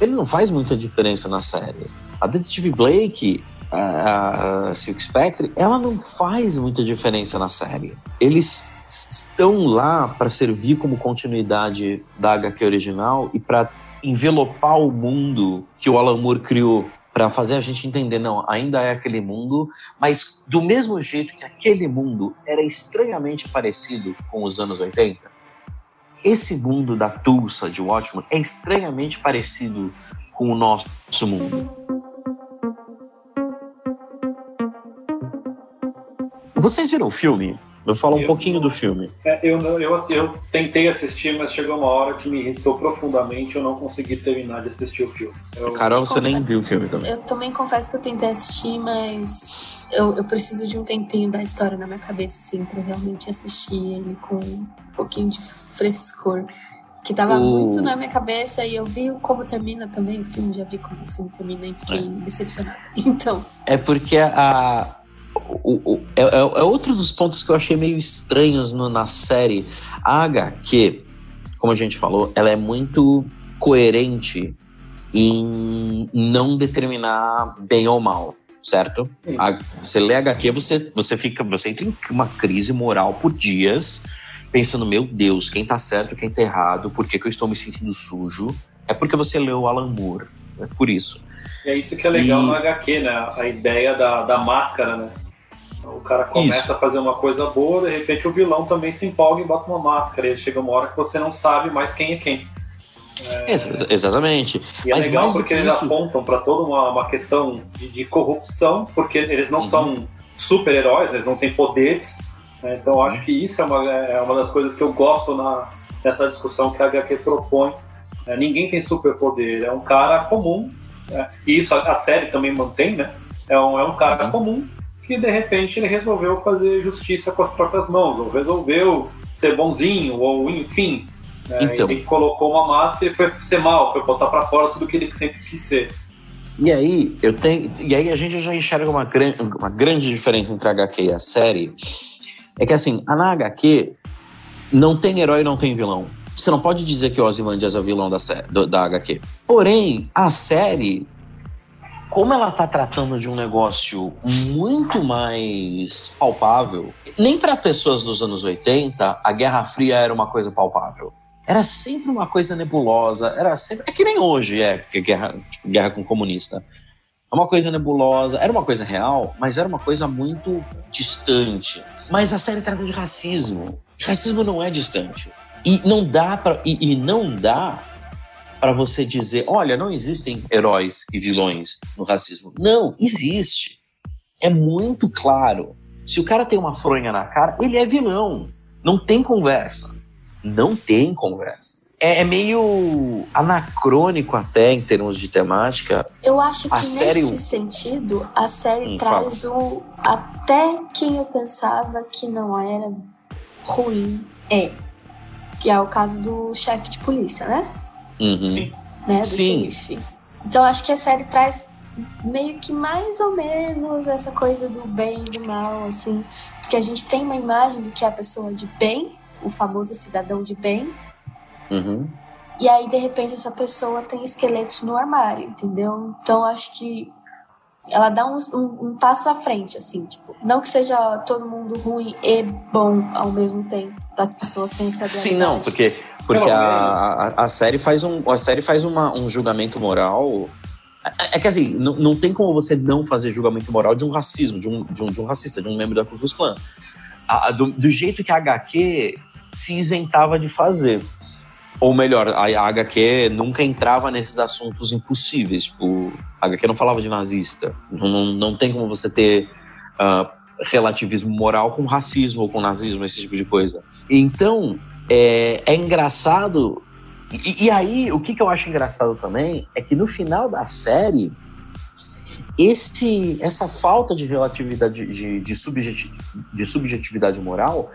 ele não faz muita diferença na série. A Detetive Blake, a, Silk Spectre, ela não faz muita diferença na série. Eles estão lá para servir como continuidade da HQ original e para envelopar o mundo que o Alan Moore criou para fazer a gente entender, não, ainda é aquele mundo, mas do mesmo jeito que aquele mundo era estranhamente parecido com os anos 80, esse mundo da Tulsa de Watchmen é estranhamente parecido com o nosso mundo. Vocês viram o filme? Eu falo um eu, pouquinho do filme. É, eu, eu, eu, tentei assistir, mas chegou uma hora que me irritou profundamente. Eu não consegui terminar de assistir o filme. Eu... Carol, você nem viu o filme também. Eu também confesso que eu tentei assistir, mas eu, eu preciso de um tempinho da história na minha cabeça, assim, pra realmente assistir ele com um pouquinho de frescor. Que tava o... muito na minha cabeça e eu vi como termina também o filme, já vi como o filme termina e fiquei é. decepcionada. Então. É porque a, o, o, é, é, é, outro dos pontos que eu achei meio estranhos no, na série. A HQ, como a gente falou, ela é muito coerente em não determinar bem ou mal, certo? A, você lê HQ, você, você fica, você entra em uma crise moral por dias, pensando, meu Deus, quem tá certo, quem tá errado, por que, que eu estou me sentindo sujo? É porque você leu Alan Moore, é por isso. É isso que é legal e... no HQ, né? A ideia da, da máscara, né? O cara começa Isso. a fazer uma coisa boa, de repente o vilão também se empolga e bota uma máscara. E chega uma hora que você não sabe mais quem é quem. É... Ex exatamente. E é Mas legal porque eles isso... apontam para toda uma, uma questão de, de, corrupção, porque eles não uhum. são super-heróis, eles não têm poderes. Né? Então acho que isso é uma, é uma das coisas que eu gosto na, nessa discussão que a HQ propõe. É, ninguém tem superpoder, é um cara comum. Né? E isso a, a, série também mantém, né? É um, é um cara uhum. comum que de repente ele resolveu fazer justiça com as próprias mãos, ou resolveu ser bonzinho, ou enfim. Né? Então. Ele colocou uma máscara e foi ser mal, foi botar para fora tudo que ele sempre quis ser. E aí, eu tenho, e aí a gente já enxerga uma, uma grande diferença entre a HQ e a série. É que assim, na HQ não tem herói não tem vilão. Você não pode dizer que o Ozymandias é o vilão da, série, da HQ. Porém, a série como ela está tratando de um negócio muito mais palpável, nem para pessoas dos anos 80 a Guerra Fria era uma coisa palpável. Era sempre uma coisa nebulosa, era sempre. É que nem hoje é guerra, guerra com comunista. É uma coisa nebulosa, era uma coisa real, mas era uma coisa muito distante. Mas a série trata de racismo. Racismo não é distante. E não dá para e, e não dá para você dizer, olha, não existem heróis e vilões no racismo. Não, existe. É muito claro. Se o cara tem uma fronha na cara, ele é vilão. Não tem conversa. Não tem conversa. é, é meio anacrônico até em termos de temática. Eu acho que A série- nesse sentido, a série Hum, traz o. Até quem eu pensava que não era ruim é. Que é o caso do chefe de polícia, né? Uhum. né, do Sim. xerife. Então acho que a série traz meio que mais ou menos essa coisa do bem e do mal, assim, porque a gente tem uma imagem do que é a pessoa de bem, o famoso cidadão de bem, Uhum. e aí de repente essa pessoa tem esqueletos no armário, entendeu? Então acho que ela dá um, um- um passo à frente, assim, tipo, não que seja todo mundo ruim e bom ao mesmo tempo, as pessoas têm essa Sim, não, porque, porque a, a, a série faz um, a série faz uma, um julgamento moral. É, é que assim, não, não tem como você não fazer julgamento moral de um racismo, de um, de um, de um racista, de um membro da Ku Klux Klan. A- a- do, do jeito que a HQ se isentava de fazer. Ou melhor, a, a HQ nunca entrava nesses assuntos impossíveis. Tipo, a HQ não falava de nazista. Não, não, não tem como você ter ah, relativismo moral com racismo ou com nazismo, esse tipo de coisa. Então, é, é engraçado. E, e aí, o que, que eu acho engraçado também é que no final da série, esse, essa falta de relatividade, de, de, subjeti- de subjetividade moral,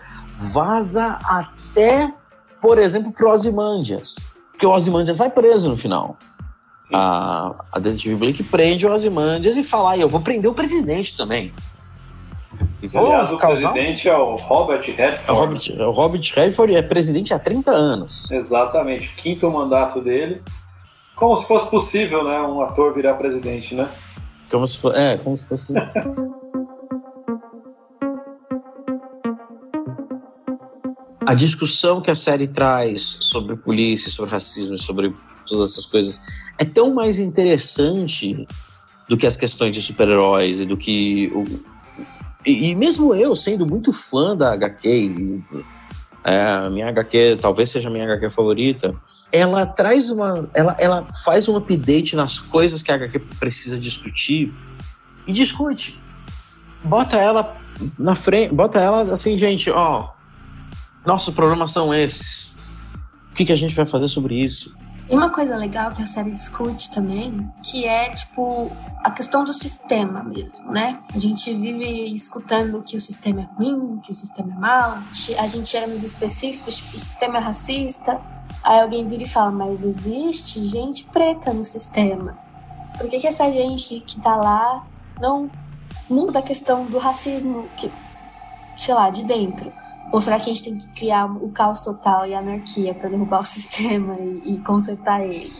vaza até, por exemplo, pro Ozymandias. Porque o Ozymandias vai preso no final. A, a detetive Blake prende o Ozymandias e fala: ah, eu vou prender o presidente também. Aliás, o causar presidente é o Robert o Redford. Robert, o Robert Redford é presidente há 30 anos. Exatamente, quinto mandato dele. Como se fosse possível, né, um ator virar presidente, né? Como se fosse. É, como se fosse. A discussão que a série traz sobre polícia, sobre racismo, sobre todas essas coisas é tão mais interessante do que as questões de super-heróis e do que. O, e, e mesmo eu, sendo muito fã da HQ, e, é, minha HQ talvez seja a minha HQ favorita, ela traz uma. Ela, ela faz um update nas coisas que a HQ precisa discutir e discute. Bota ela na frente, bota ela assim, gente, ó. Nossos problemas são esses. O que, que a gente vai fazer sobre isso? E uma coisa legal que a série discute também, que é, tipo, a questão do sistema mesmo, né? A gente vive escutando que o sistema é ruim, que o sistema é mau, a gente chega nos específicos, tipo, o sistema é racista, aí alguém vira e fala, mas existe gente preta no sistema. Por que, que essa gente que, que tá lá não muda a questão do racismo, que, sei lá, de dentro? Ou será que a gente tem que criar o caos total e a anarquia para derrubar o sistema e, e consertar ele?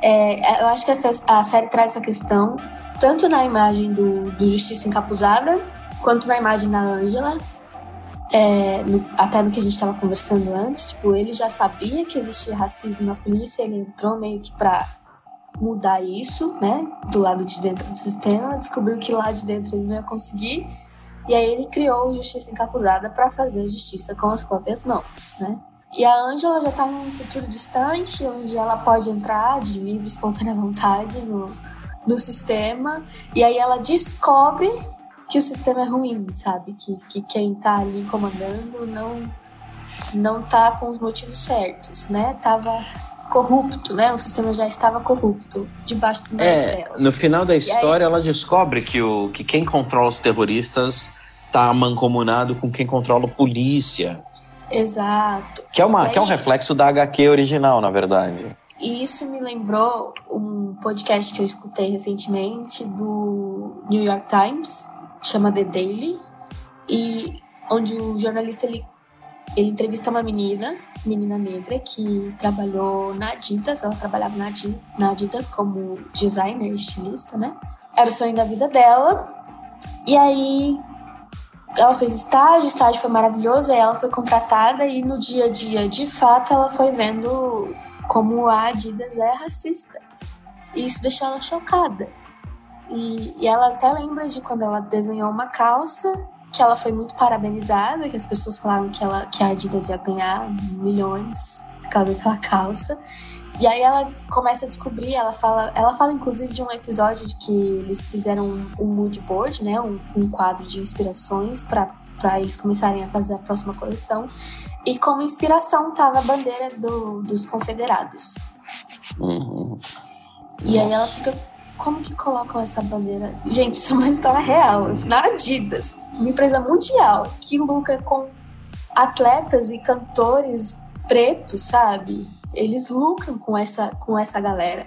É, eu acho que a, a, série traz essa questão tanto na imagem do, do Justiça Encapuzada quanto na imagem da Angela. É, no, até no que a gente estava conversando antes, tipo, ele já sabia que existia racismo na polícia, ele entrou meio que para mudar isso, né, do lado de dentro do sistema, descobriu que lá de dentro ele não ia conseguir e aí ele criou Justiça Encapuzada para fazer justiça com as próprias mãos, né? E a Angela já tá num futuro distante, onde ela pode entrar de livre, espontânea vontade no, no sistema, e aí ela descobre que o sistema é ruim, sabe? Que, que quem tá ali comandando não, não tá com os motivos certos, né? Tava corrupto, né? O sistema já estava corrupto debaixo do É, dela. no final da história, ela descobre que, o, que quem controla os terroristas tá mancomunado com quem controla a polícia. Exato. Que é, uma, E que é um aí- reflexo da HQ original, na verdade. E isso me lembrou um podcast que eu escutei recentemente do New York Times, chama The Daily, e onde o jornalista ele, ele entrevista uma menina, menina negra, que trabalhou na Adidas, ela trabalhava na Adi- na Adidas como designer, estilista, né? Era o sonho da vida dela. E aí ela fez estágio, o estágio foi maravilhoso, aí ela foi contratada e no dia a dia, de fato, ela foi vendo como a Adidas é racista. E isso deixou ela chocada. E, e ela até lembra de quando ela desenhou uma calça, que ela foi muito parabenizada, que as pessoas falaram que, ela, que a Adidas ia ganhar milhões por causa daquela calça. E aí ela começa a descobrir, ela fala, ela fala inclusive de um episódio de que eles fizeram um, um mood board, né, um, um quadro de inspirações para para eles começarem a fazer a próxima coleção. E como inspiração tava a bandeira do, dos confederados. Uhum. E aí ela fica, como que colocam essa bandeira? Gente, isso é uma história real. Na Adidas, uma empresa mundial que lucra com atletas e cantores pretos, sabe? Eles lucram com essa, com essa galera.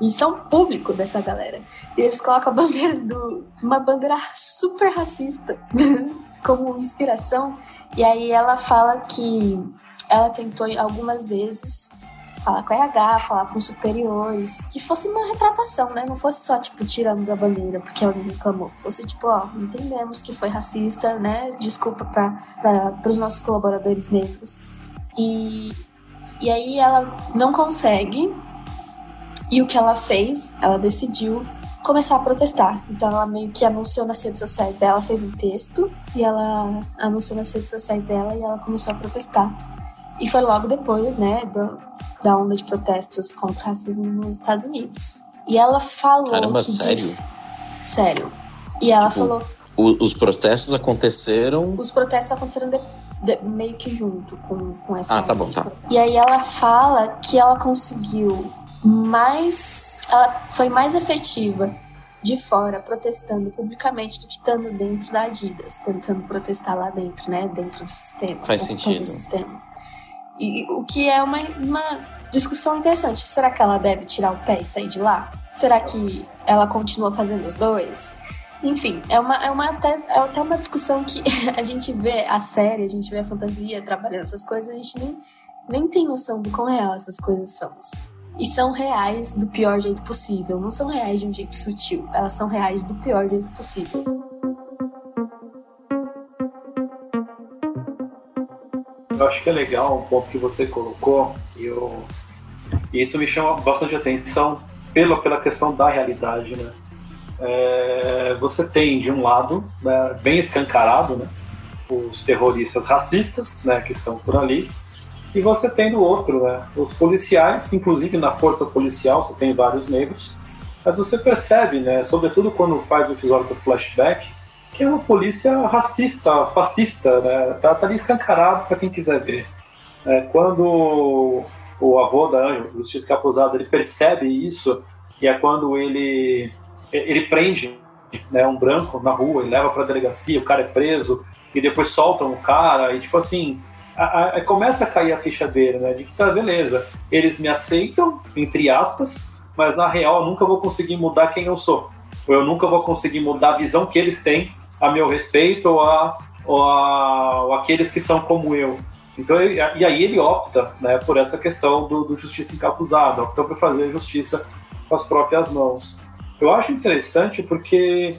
E são público dessa galera. E eles colocam a bandeira do. uma bandeira super racista como inspiração. E aí ela fala que ela tentou algumas vezes falar com a RH, falar com superiores, que fosse uma retratação, né? Não fosse só, tipo, tiramos a bandeira porque alguém reclamou. Fosse, tipo, ó, entendemos que foi racista, né? Desculpa para os nossos colaboradores negros. E, e aí ela não consegue. E o que ela fez? Ela decidiu começar a protestar. Então ela meio que anunciou nas redes sociais dela, fez um texto e ela anunciou nas redes sociais dela e ela começou a protestar. E foi logo depois, né, do, da onda de protestos contra o racismo nos Estados Unidos. E ela falou. Caramba, sério? De... Sério. E ela Tipo, falou. O- os protestos aconteceram. Os protestos aconteceram de- de- meio que junto com, com essa. Ah, tá bom, tá. E aí ela fala que ela conseguiu mais. Ela foi mais efetiva de fora protestando publicamente do que estando dentro da Adidas, tentando protestar lá dentro, né? Dentro do sistema. Faz sentido. O sistema. E o que é uma, uma discussão interessante. Será que ela deve tirar o pé e sair de lá? Será que ela continua fazendo os dois? Enfim, é uma, é uma até, é até uma discussão que a gente vê a série, a gente vê a fantasia trabalhando essas coisas, a gente nem, nem tem noção do quão real essas coisas são. E são reais do pior jeito possível. Não são reais de um jeito sutil. Elas são reais do pior jeito possível. Eu acho que é legal um ponto que você colocou, e eu, isso me chama bastante atenção pela, pela questão da realidade, né? É, você tem, de um lado, né, bem escancarado, né, os terroristas racistas, né, que estão por ali, e você tem do outro, né, os policiais, inclusive na força policial você tem vários negros, mas você percebe, né, sobretudo quando faz o episódio do flashback, que é uma polícia racista, fascista, né? Tá, tá ali escancarado para quem quiser ver. É, quando o avô da Anjo, Justiça Capuzado, ele percebe isso, e é quando ele, ele prende né, um branco na rua, ele leva para a delegacia, o cara é preso, e depois soltam o cara, e tipo assim, a- a- começa a cair a ficha dele, né? De que tá, beleza, eles me aceitam, entre aspas, mas na real eu nunca vou conseguir mudar quem eu sou. Ou eu nunca vou conseguir mudar a visão que eles têm a meu respeito ou, a, ou, a, ou aqueles que são como eu. Então, e aí ele opta né, por essa questão do, do justiça encapuzada, optou por fazer justiça com as próprias mãos. Eu acho interessante porque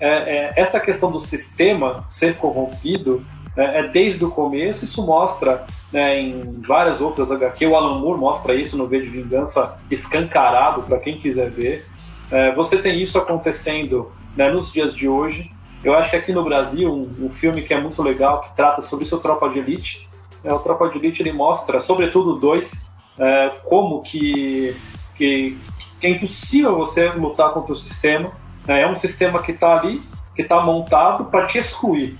é, é, essa questão do sistema ser corrompido né, é desde o começo, isso mostra né, em várias outras HQ, o Alan Moore mostra isso no V de Vingança escancarado para quem quiser ver. É, você tem isso acontecendo né, nos dias de hoje. Eu acho que aqui no Brasil, um, um filme que é muito legal, que trata sobre isso, é o Tropa de Elite. É, o Tropa de Elite ele mostra, sobretudo dois, é, como que, que, que é impossível você lutar contra o sistema. né? É um sistema que está ali, que está montado para te excluir.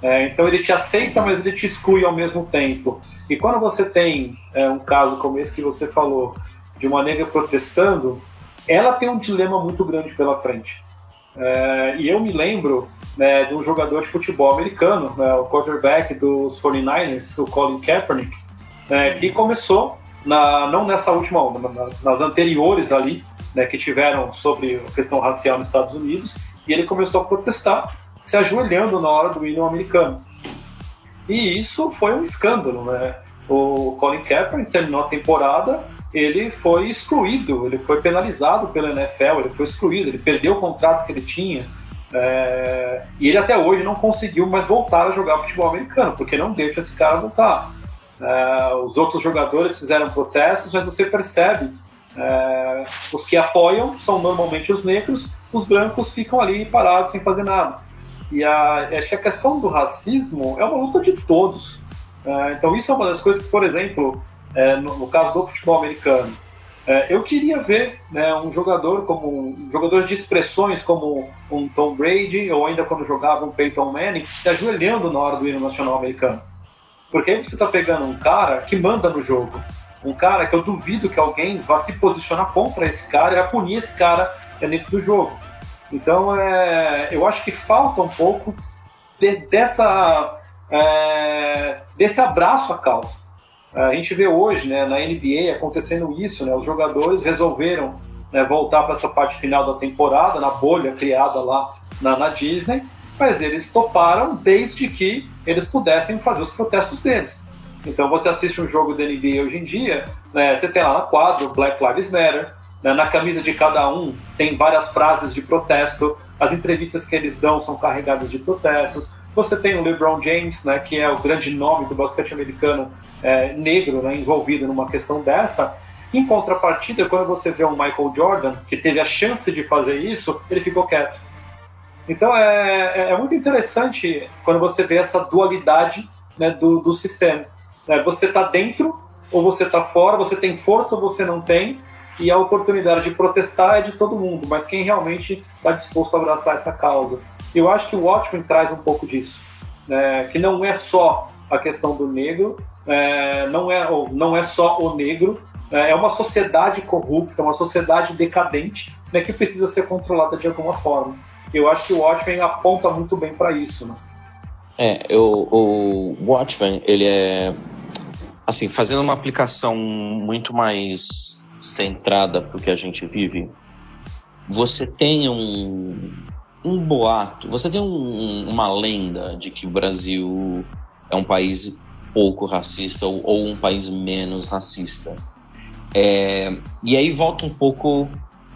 É, então ele te aceita, mas ele te exclui ao mesmo tempo. E quando você tem é, um caso como esse que você falou, de uma negra protestando, ela tem um dilema muito grande pela frente. É, e eu me lembro né, de um jogador de futebol americano, né, o quarterback dos 49ers, o Colin Kaepernick, né, que começou, na, não nessa última onda, mas nas anteriores ali, né, que tiveram sobre a questão racial nos Estados Unidos, e ele começou a protestar, se ajoelhando na hora do hino americano. E isso foi um escândalo, né? O Colin Kaepernick terminou a temporada, ele foi excluído, ele foi penalizado pela NFL, ele foi excluído, ele perdeu o contrato que ele tinha. É, e ele até hoje não conseguiu mais voltar a jogar futebol americano, porque não deixa esse cara voltar. É, os outros jogadores fizeram protestos, mas você percebe, é, os que apoiam são normalmente os negros, os brancos ficam ali parados sem fazer nada. E a, acho que a questão do racismo é uma luta de todos. É, então isso é uma das coisas que, por exemplo, é, no, no caso do futebol americano, É, eu queria ver né, um jogador como um jogador de expressões como um Tom Brady ou ainda quando jogava um Peyton Manning se ajoelhando na hora do hino nacional americano. Porque aí você está pegando um cara que manda no jogo, um cara que eu duvido que alguém vá se posicionar contra esse cara e vai punir esse cara dentro do jogo. Então, é, eu acho que falta um pouco de, dessa, é, desse abraço à causa. A gente vê hoje né, na NBA acontecendo isso, né, os jogadores resolveram né, voltar para essa parte final da temporada, na bolha criada lá na, na, Disney, mas eles toparam desde que eles pudessem fazer os protestos deles. Então você assiste um jogo da NBA hoje em dia, né, você tem lá na quadra o Black Lives Matter, né, na camisa de cada um tem várias frases de protesto, as entrevistas que eles dão são carregadas de protestos. Você tem o LeBron James, né, que é o grande nome do basquete americano é, negro né, envolvido numa questão dessa. Em contrapartida, quando você vê um Michael Jordan, que teve a chance de fazer isso, ele ficou quieto. Então é, é, é muito interessante quando você vê essa dualidade né, do, do sistema. É, você está dentro ou você está fora, você tem força ou você não tem, e a oportunidade de protestar é de todo mundo, mas quem realmente está disposto a abraçar essa causa. Eu acho que o Watchmen traz um pouco disso, né, que não é só a questão do negro, é, não, é, não é só o negro, é, é uma sociedade corrupta, uma sociedade decadente né, que precisa ser controlada de alguma forma. Eu acho que o Watchmen aponta muito bem para isso. Né? É, eu, o Watchmen, ele é assim, fazendo uma aplicação muito mais centrada para o que a gente vive, você tem um, um boato, você tem um, uma lenda de que o Brasil é um país pouco racista ou, ou um país menos racista. É, e aí volta um pouco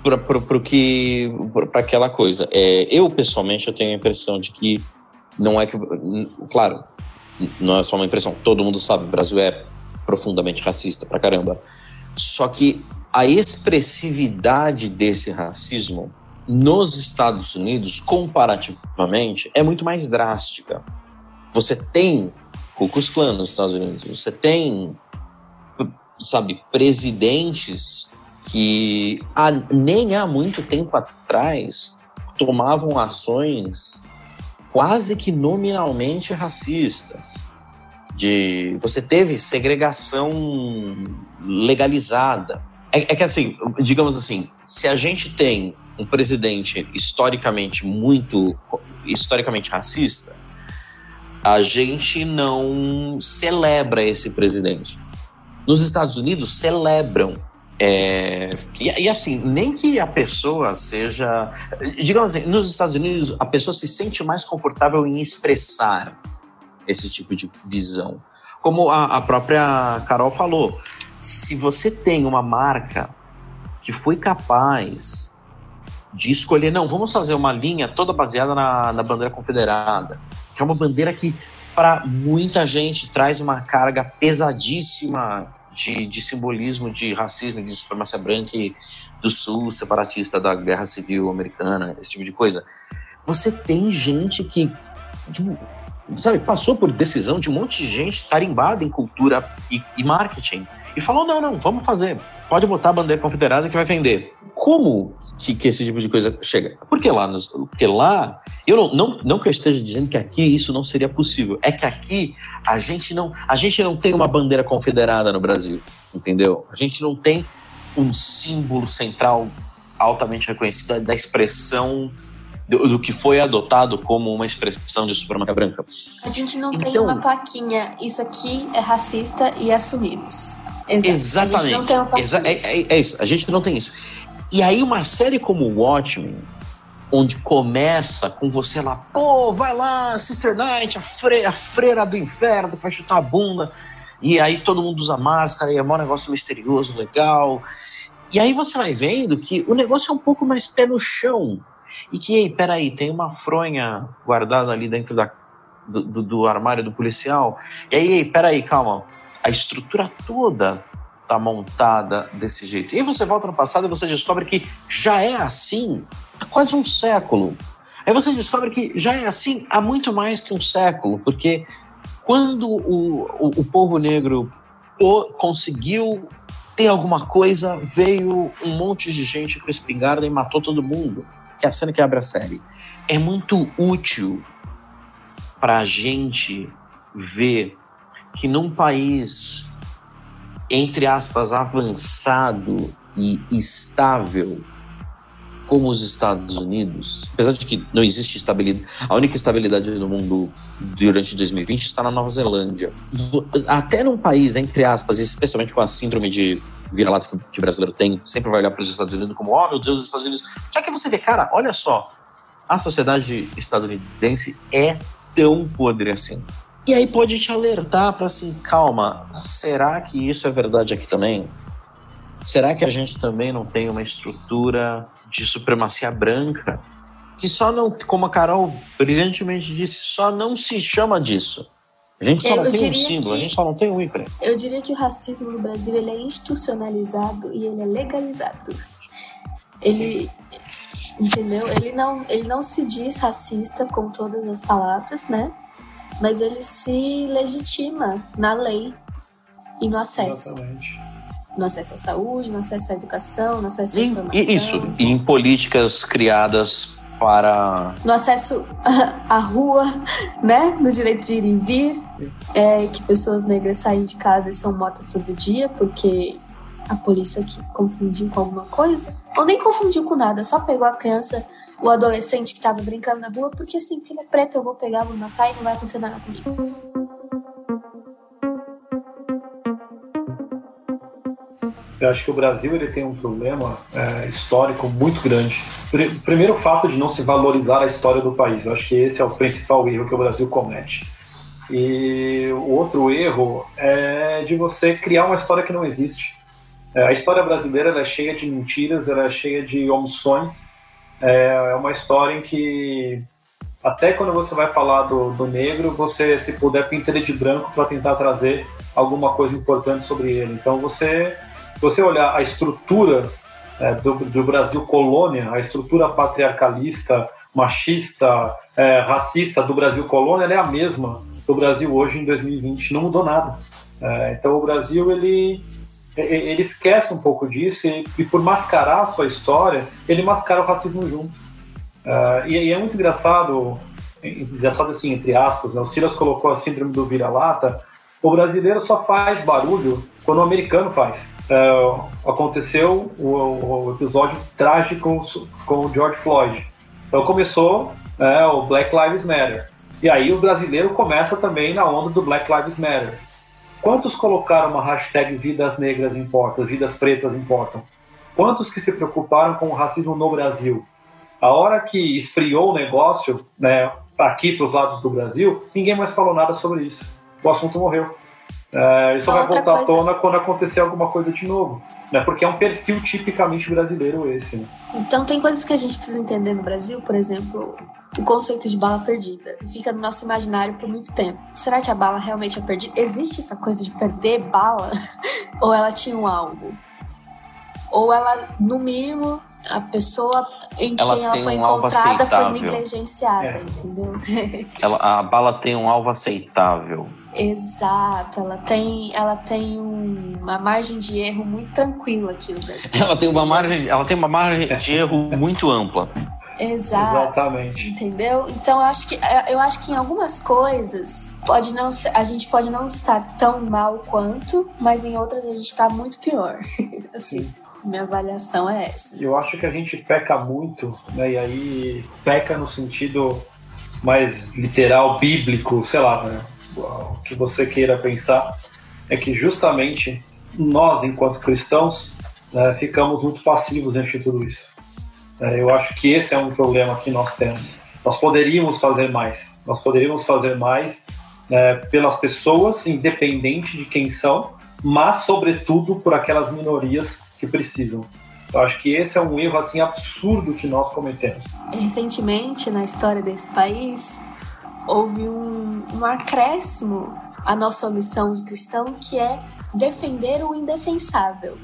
para que para aquela coisa. É, eu pessoalmente eu tenho a impressão de que não é que, claro, não é só uma impressão. Todo mundo sabe, o Brasil é profundamente racista pra caramba. Só que a expressividade desse racismo nos Estados Unidos, comparativamente, é muito mais drástica. Você tem Ku Klux Klan nos Estados Unidos, você tem, sabe, presidentes que há, nem há muito tempo atrás tomavam ações quase que nominalmente racistas. De você teve segregação legalizada. É, é, que assim, digamos assim, se a gente tem um presidente historicamente muito historicamente racista, a gente não celebra esse presidente. Nos Estados Unidos celebram é, e, e, assim, nem que a pessoa seja. Digamos assim, nos Estados Unidos, a pessoa se sente mais confortável em expressar esse tipo de visão. Como a, a própria Carol falou, se você tem uma marca que foi capaz de escolher, não, vamos fazer uma linha toda baseada na, na bandeira confederada, que é uma bandeira que, para muita gente, traz uma carga pesadíssima de, de simbolismo de racismo, de supremacia branca e do sul, separatista da guerra civil americana, esse tipo de coisa. Você tem gente que, sabe, passou por decisão de um monte de gente tarimbada em cultura e, e marketing e falou: não, não, vamos fazer. Pode botar a bandeira confederada que vai vender. Como que, que, esse tipo de coisa chega. Porque lá, nos, porque lá, eu não, não, não que eu esteja dizendo que aqui isso não seria possível, é que aqui a gente não, a gente não tem uma bandeira confederada no Brasil, entendeu? A gente não tem um símbolo central altamente reconhecido da, expressão do, do, que foi adotado como uma expressão de supremacia branca. A gente não então, tem uma plaquinha, isso aqui é racista e assumimos. Exato. Exatamente. A gente não tem uma plaquinha. É, é, é isso, a gente não tem isso. E aí uma série como Watchmen, onde começa com você lá, pô, vai lá, Sister Night, a, fre a freira do inferno que vai chutar a bunda, e aí todo mundo usa máscara, e é um negócio misterioso, legal. E aí você vai vendo que o negócio é um pouco mais pé no chão. E que, peraí, tem uma fronha guardada ali dentro da, do, do, do armário do policial. E aí, peraí, calma. A estrutura toda está montada desse jeito. E aí você volta no passado e você descobre que já é assim há quase um século. Aí você descobre que já é assim há muito mais que um século, porque quando o, o, o povo negro conseguiu ter alguma coisa, veio um monte de gente com espingarda e matou todo mundo. Que é a cena que abre a série. É muito útil pra gente ver que num país, entre aspas, avançado e estável, como os Estados Unidos, apesar de que não existe estabilidade, a única estabilidade no mundo durante 2020 está na Nova Zelândia. Até num país, entre aspas, especialmente com a síndrome de vira-lata que, o brasileiro tem, sempre vai olhar para os Estados Unidos como, oh meu Deus, os Estados Unidos. Já que você vê, cara, olha só, a sociedade estadunidense é tão podre assim. E aí pode te alertar para assim, calma, será que isso é verdade aqui também? Será que a gente também não tem uma estrutura de supremacia branca que só não, como a Carol brilhantemente disse, só não se chama disso? A gente só Eu não tem um símbolo, a que- gente só não tem um ícone. Eu diria que o racismo no Brasil ele é institucionalizado e ele é legalizado. Ele, entendeu? Ele não, ele não se diz racista com todas as palavras, né? Mas ele se legitima na lei e no acesso. Exatamente. No acesso à saúde, no acesso à educação, no acesso à E, informação. e isso, e em políticas criadas para no acesso à rua, né? No direito de ir e vir, é, que pessoas negras saem de casa e são mortas todo dia porque a polícia que confundiu com alguma coisa, ou nem confundiu com nada, só pegou a criança, o adolescente que tava brincando na rua, porque assim, porque ele é preto, eu vou pegar, vou matar e não vai acontecer nada comigo. Eu acho que o Brasil ele tem um problema é, histórico muito grande. Pri- Primeiro, o fato de não se valorizar a história do país. Eu acho que esse é o principal erro que o Brasil comete. E o outro erro é de você criar uma história que não existe. É, a história brasileira é cheia de mentiras, ela é cheia de omissões. É, é uma história em que até quando você vai falar do, do negro, você, se puder, pinta ele de branco para tentar trazer alguma coisa importante sobre ele. Então, você, você olhar a estrutura é, do, do Brasil colônia, a estrutura patriarcalista, machista, é, racista do Brasil colônia, ela é a mesma do Brasil hoje em 2020. Não mudou nada. É, então, o Brasil, ele, ele esquece um pouco disso e, e por mascarar a sua história, ele mascara o racismo junto. Ah, e, e é muito engraçado, engraçado assim, entre aspas, né? o Silas colocou a síndrome do vira-lata, o brasileiro só faz barulho quando o americano faz. É, aconteceu o, o episódio trágico com, o George Floyd. Então começou é, o Black Lives Matter. E aí o brasileiro começa também na onda do Black Lives Matter. Quantos colocaram uma hashtag Vidas Negras Importam, Vidas Pretas Importam? Quantos que se preocuparam com o racismo no Brasil? A hora que esfriou o negócio, né, aqui para os lados do Brasil, ninguém mais falou nada sobre isso. O assunto morreu. É, isso vai Outra voltar à coisa- tona quando acontecer alguma coisa de novo. Né, porque é um perfil tipicamente brasileiro esse. Né? Então tem coisas que a gente precisa entender no Brasil, por exemplo, o conceito de bala perdida. Fica no nosso imaginário por muito tempo. Será que a bala realmente é perdida? Existe essa coisa de perder bala? Ou ela tinha um alvo? Ou ela, no mínimo, a pessoa em Ela quem ela foi um encontrada foi negligenciada, É. entendeu? ela, a bala tem um alvo aceitável. Exato, ela tem, ela tem um- uma margem de erro muito tranquila aqui no Brasil. Ela tem uma margem, ela tem uma margem de erro muito ampla. Exato. Exatamente. Entendeu? Então eu acho que eu acho que em algumas coisas pode não ser- a gente pode não estar tão mal quanto, mas em outras a gente está muito pior. assim, minha avaliação é essa. Eu acho que a gente peca muito, né? E aí peca no sentido mais literal, bíblico, sei lá, né? O que você queira pensar é que justamente nós, enquanto cristãos, né, ficamos muito passivos diante de tudo isso. É, Eu acho que esse é um problema que nós temos. Nós poderíamos fazer mais. Nós poderíamos fazer mais né, pelas pessoas, independente de quem são, mas, sobretudo, por aquelas minorias que precisam. Eu acho que esse é um erro assim absurdo que nós cometemos. Recentemente, na história desse país, houve um, um acréscimo à nossa missão de cristão, que é defender o indefensável.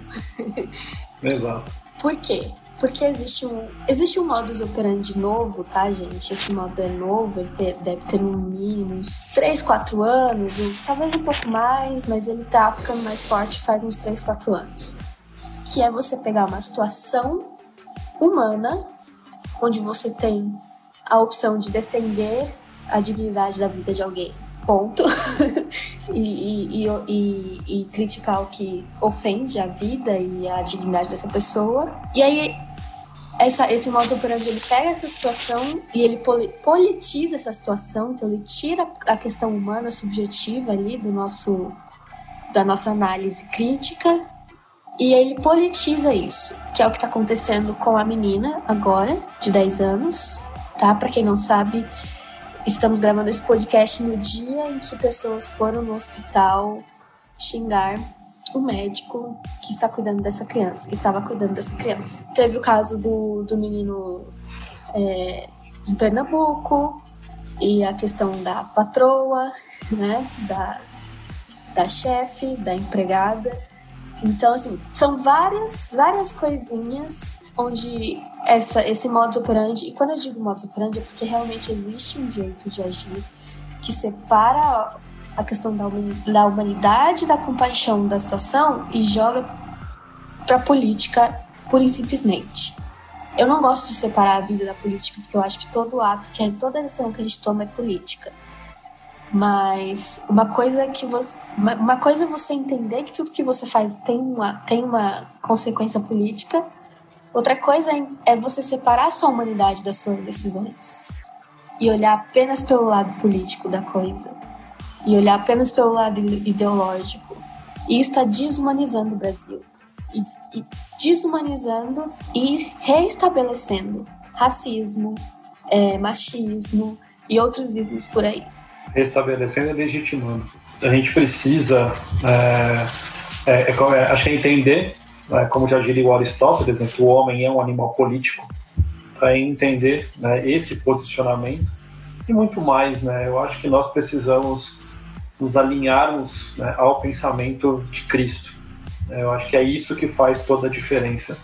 Exato. Por quê? porque existe um, existe um modus operandi novo, tá, gente? Esse modo é novo, ele deve ter no mínimo uns 3, 4 anos, talvez um pouco mais, mas ele tá ficando mais forte faz uns 3, 4 anos. Que é você pegar uma situação humana, onde você tem a opção de defender a dignidade da vida de alguém, ponto. e, e, e, e, criticar o que ofende a vida e a dignidade dessa pessoa. E aí essa, esse modo operandi ele pega essa situação e ele politiza essa situação, então ele tira a questão humana subjetiva ali do nosso da nossa análise crítica e ele politiza isso, que é o que está acontecendo com a menina agora, de 10 anos, tá? Para quem não sabe, estamos gravando esse podcast no dia em que pessoas foram no hospital xingar o médico que está cuidando dessa criança, que estava cuidando dessa criança. Teve o caso do, do menino é, em Pernambuco e a questão da patroa, né, da, da chefe, da empregada. Então, assim, são várias, várias coisinhas onde essa, esse modus operandi, e quando eu digo modus operandi é porque realmente existe um jeito de agir que separa a questão da, da humanidade, da compaixão da situação e joga para a política pura e simplesmente. Eu não gosto de separar a vida da política, porque eu acho que todo ato, que toda decisão que a gente toma é política. Mas uma coisa é que você, uma coisa é você entender que tudo que você faz tem uma, tem uma consequência política. Outra coisa é, é você separar sua humanidade das suas decisões e olhar apenas pelo lado político da coisa e olhar apenas pelo lado ideológico. E isso está desumanizando o Brasil. E, e desumanizando e reestabelecendo racismo, é, machismo e outros ismos por aí. Restabelecendo e legitimando. A gente precisa, é, é, é, é acho que é entender, né, como já diria o Aristóteles, né, que o homem é um animal político, para entender né, esse posicionamento e muito mais. Né, eu acho que nós precisamos nos alinharmos né, ao pensamento de Cristo. É, eu acho que é isso que faz toda a diferença.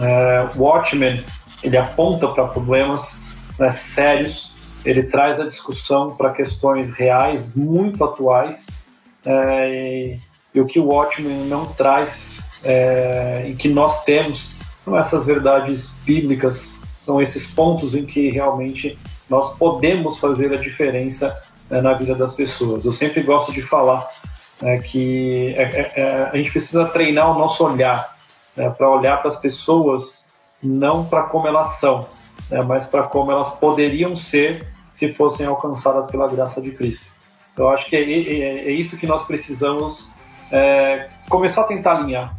É, Watchmen ele aponta para problemas né, sérios, ele traz a discussão para questões reais muito atuais é, e, e, o que o Watchmen não traz é, e que nós temos são essas verdades bíblicas, são esses pontos em que realmente nós podemos fazer a diferença né, na vida das pessoas. Eu sempre gosto de falar né, que é, é, é, a gente precisa treinar o nosso olhar né, para olhar para as pessoas não para como elas são, né, mas para como elas poderiam ser se fossem alcançadas pela graça de Cristo. Eu acho que é, é, é isso que nós precisamos é, começar a tentar alinhar,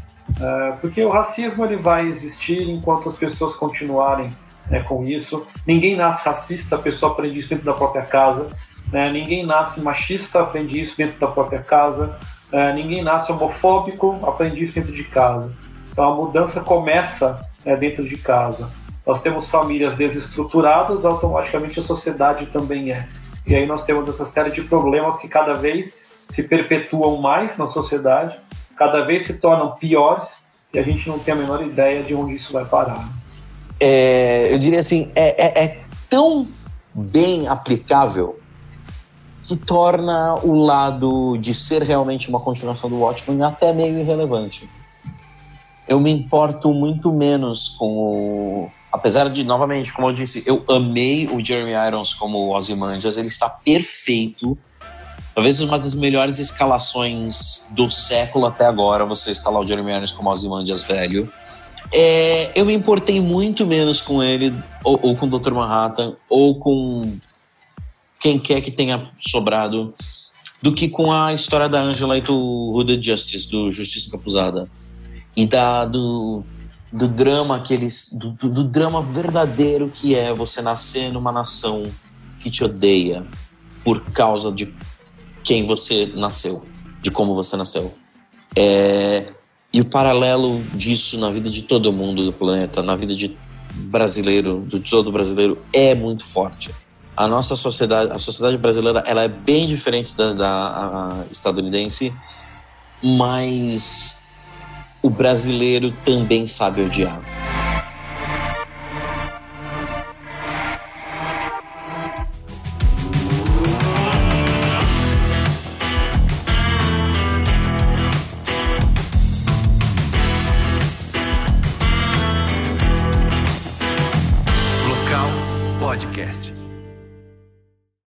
porque o racismo ele vai existir enquanto as pessoas continuarem né, com isso. Ninguém nasce racista, a pessoa aprende isso dentro da própria casa. Né? Ninguém nasce machista, aprende isso dentro da própria casa. É, ninguém nasce homofóbico, aprende isso dentro de casa. Então a mudança começa né, dentro de casa. Nós temos famílias desestruturadas, automaticamente a sociedade também é. E aí nós temos essa série de problemas que cada vez se perpetuam mais na sociedade, cada vez se tornam piores e a gente não tem a menor ideia de onde isso vai parar. É, eu diria assim, é, é, é tão bem aplicável que torna o lado de ser realmente uma continuação do Watchmen até meio irrelevante. Eu me importo muito menos com o. Apesar de, novamente, como eu disse, eu amei o Jeremy Irons como Ozymandias, ele está perfeito. Talvez uma das melhores escalações do século até agora, você escalar o Jeremy Irons como Ozymandias velho. É, eu me importei muito menos com ele, ou, ou com o Dr. Manhattan, ou com quem quer que tenha sobrado, do que com a história da Angela e do Hooded Justice, do Justiça Capuzada. E da, do, do drama que eles. Do, do, drama verdadeiro que é você nascer numa nação que te odeia por causa de quem você nasceu, de como você nasceu. É, e o paralelo disso na vida de todo mundo do planeta, na vida de brasileiro, do todo brasileiro, é muito forte a nossa sociedade, a sociedade brasileira, ela é bem diferente da, da estadunidense, mas o brasileiro também sabe odiar.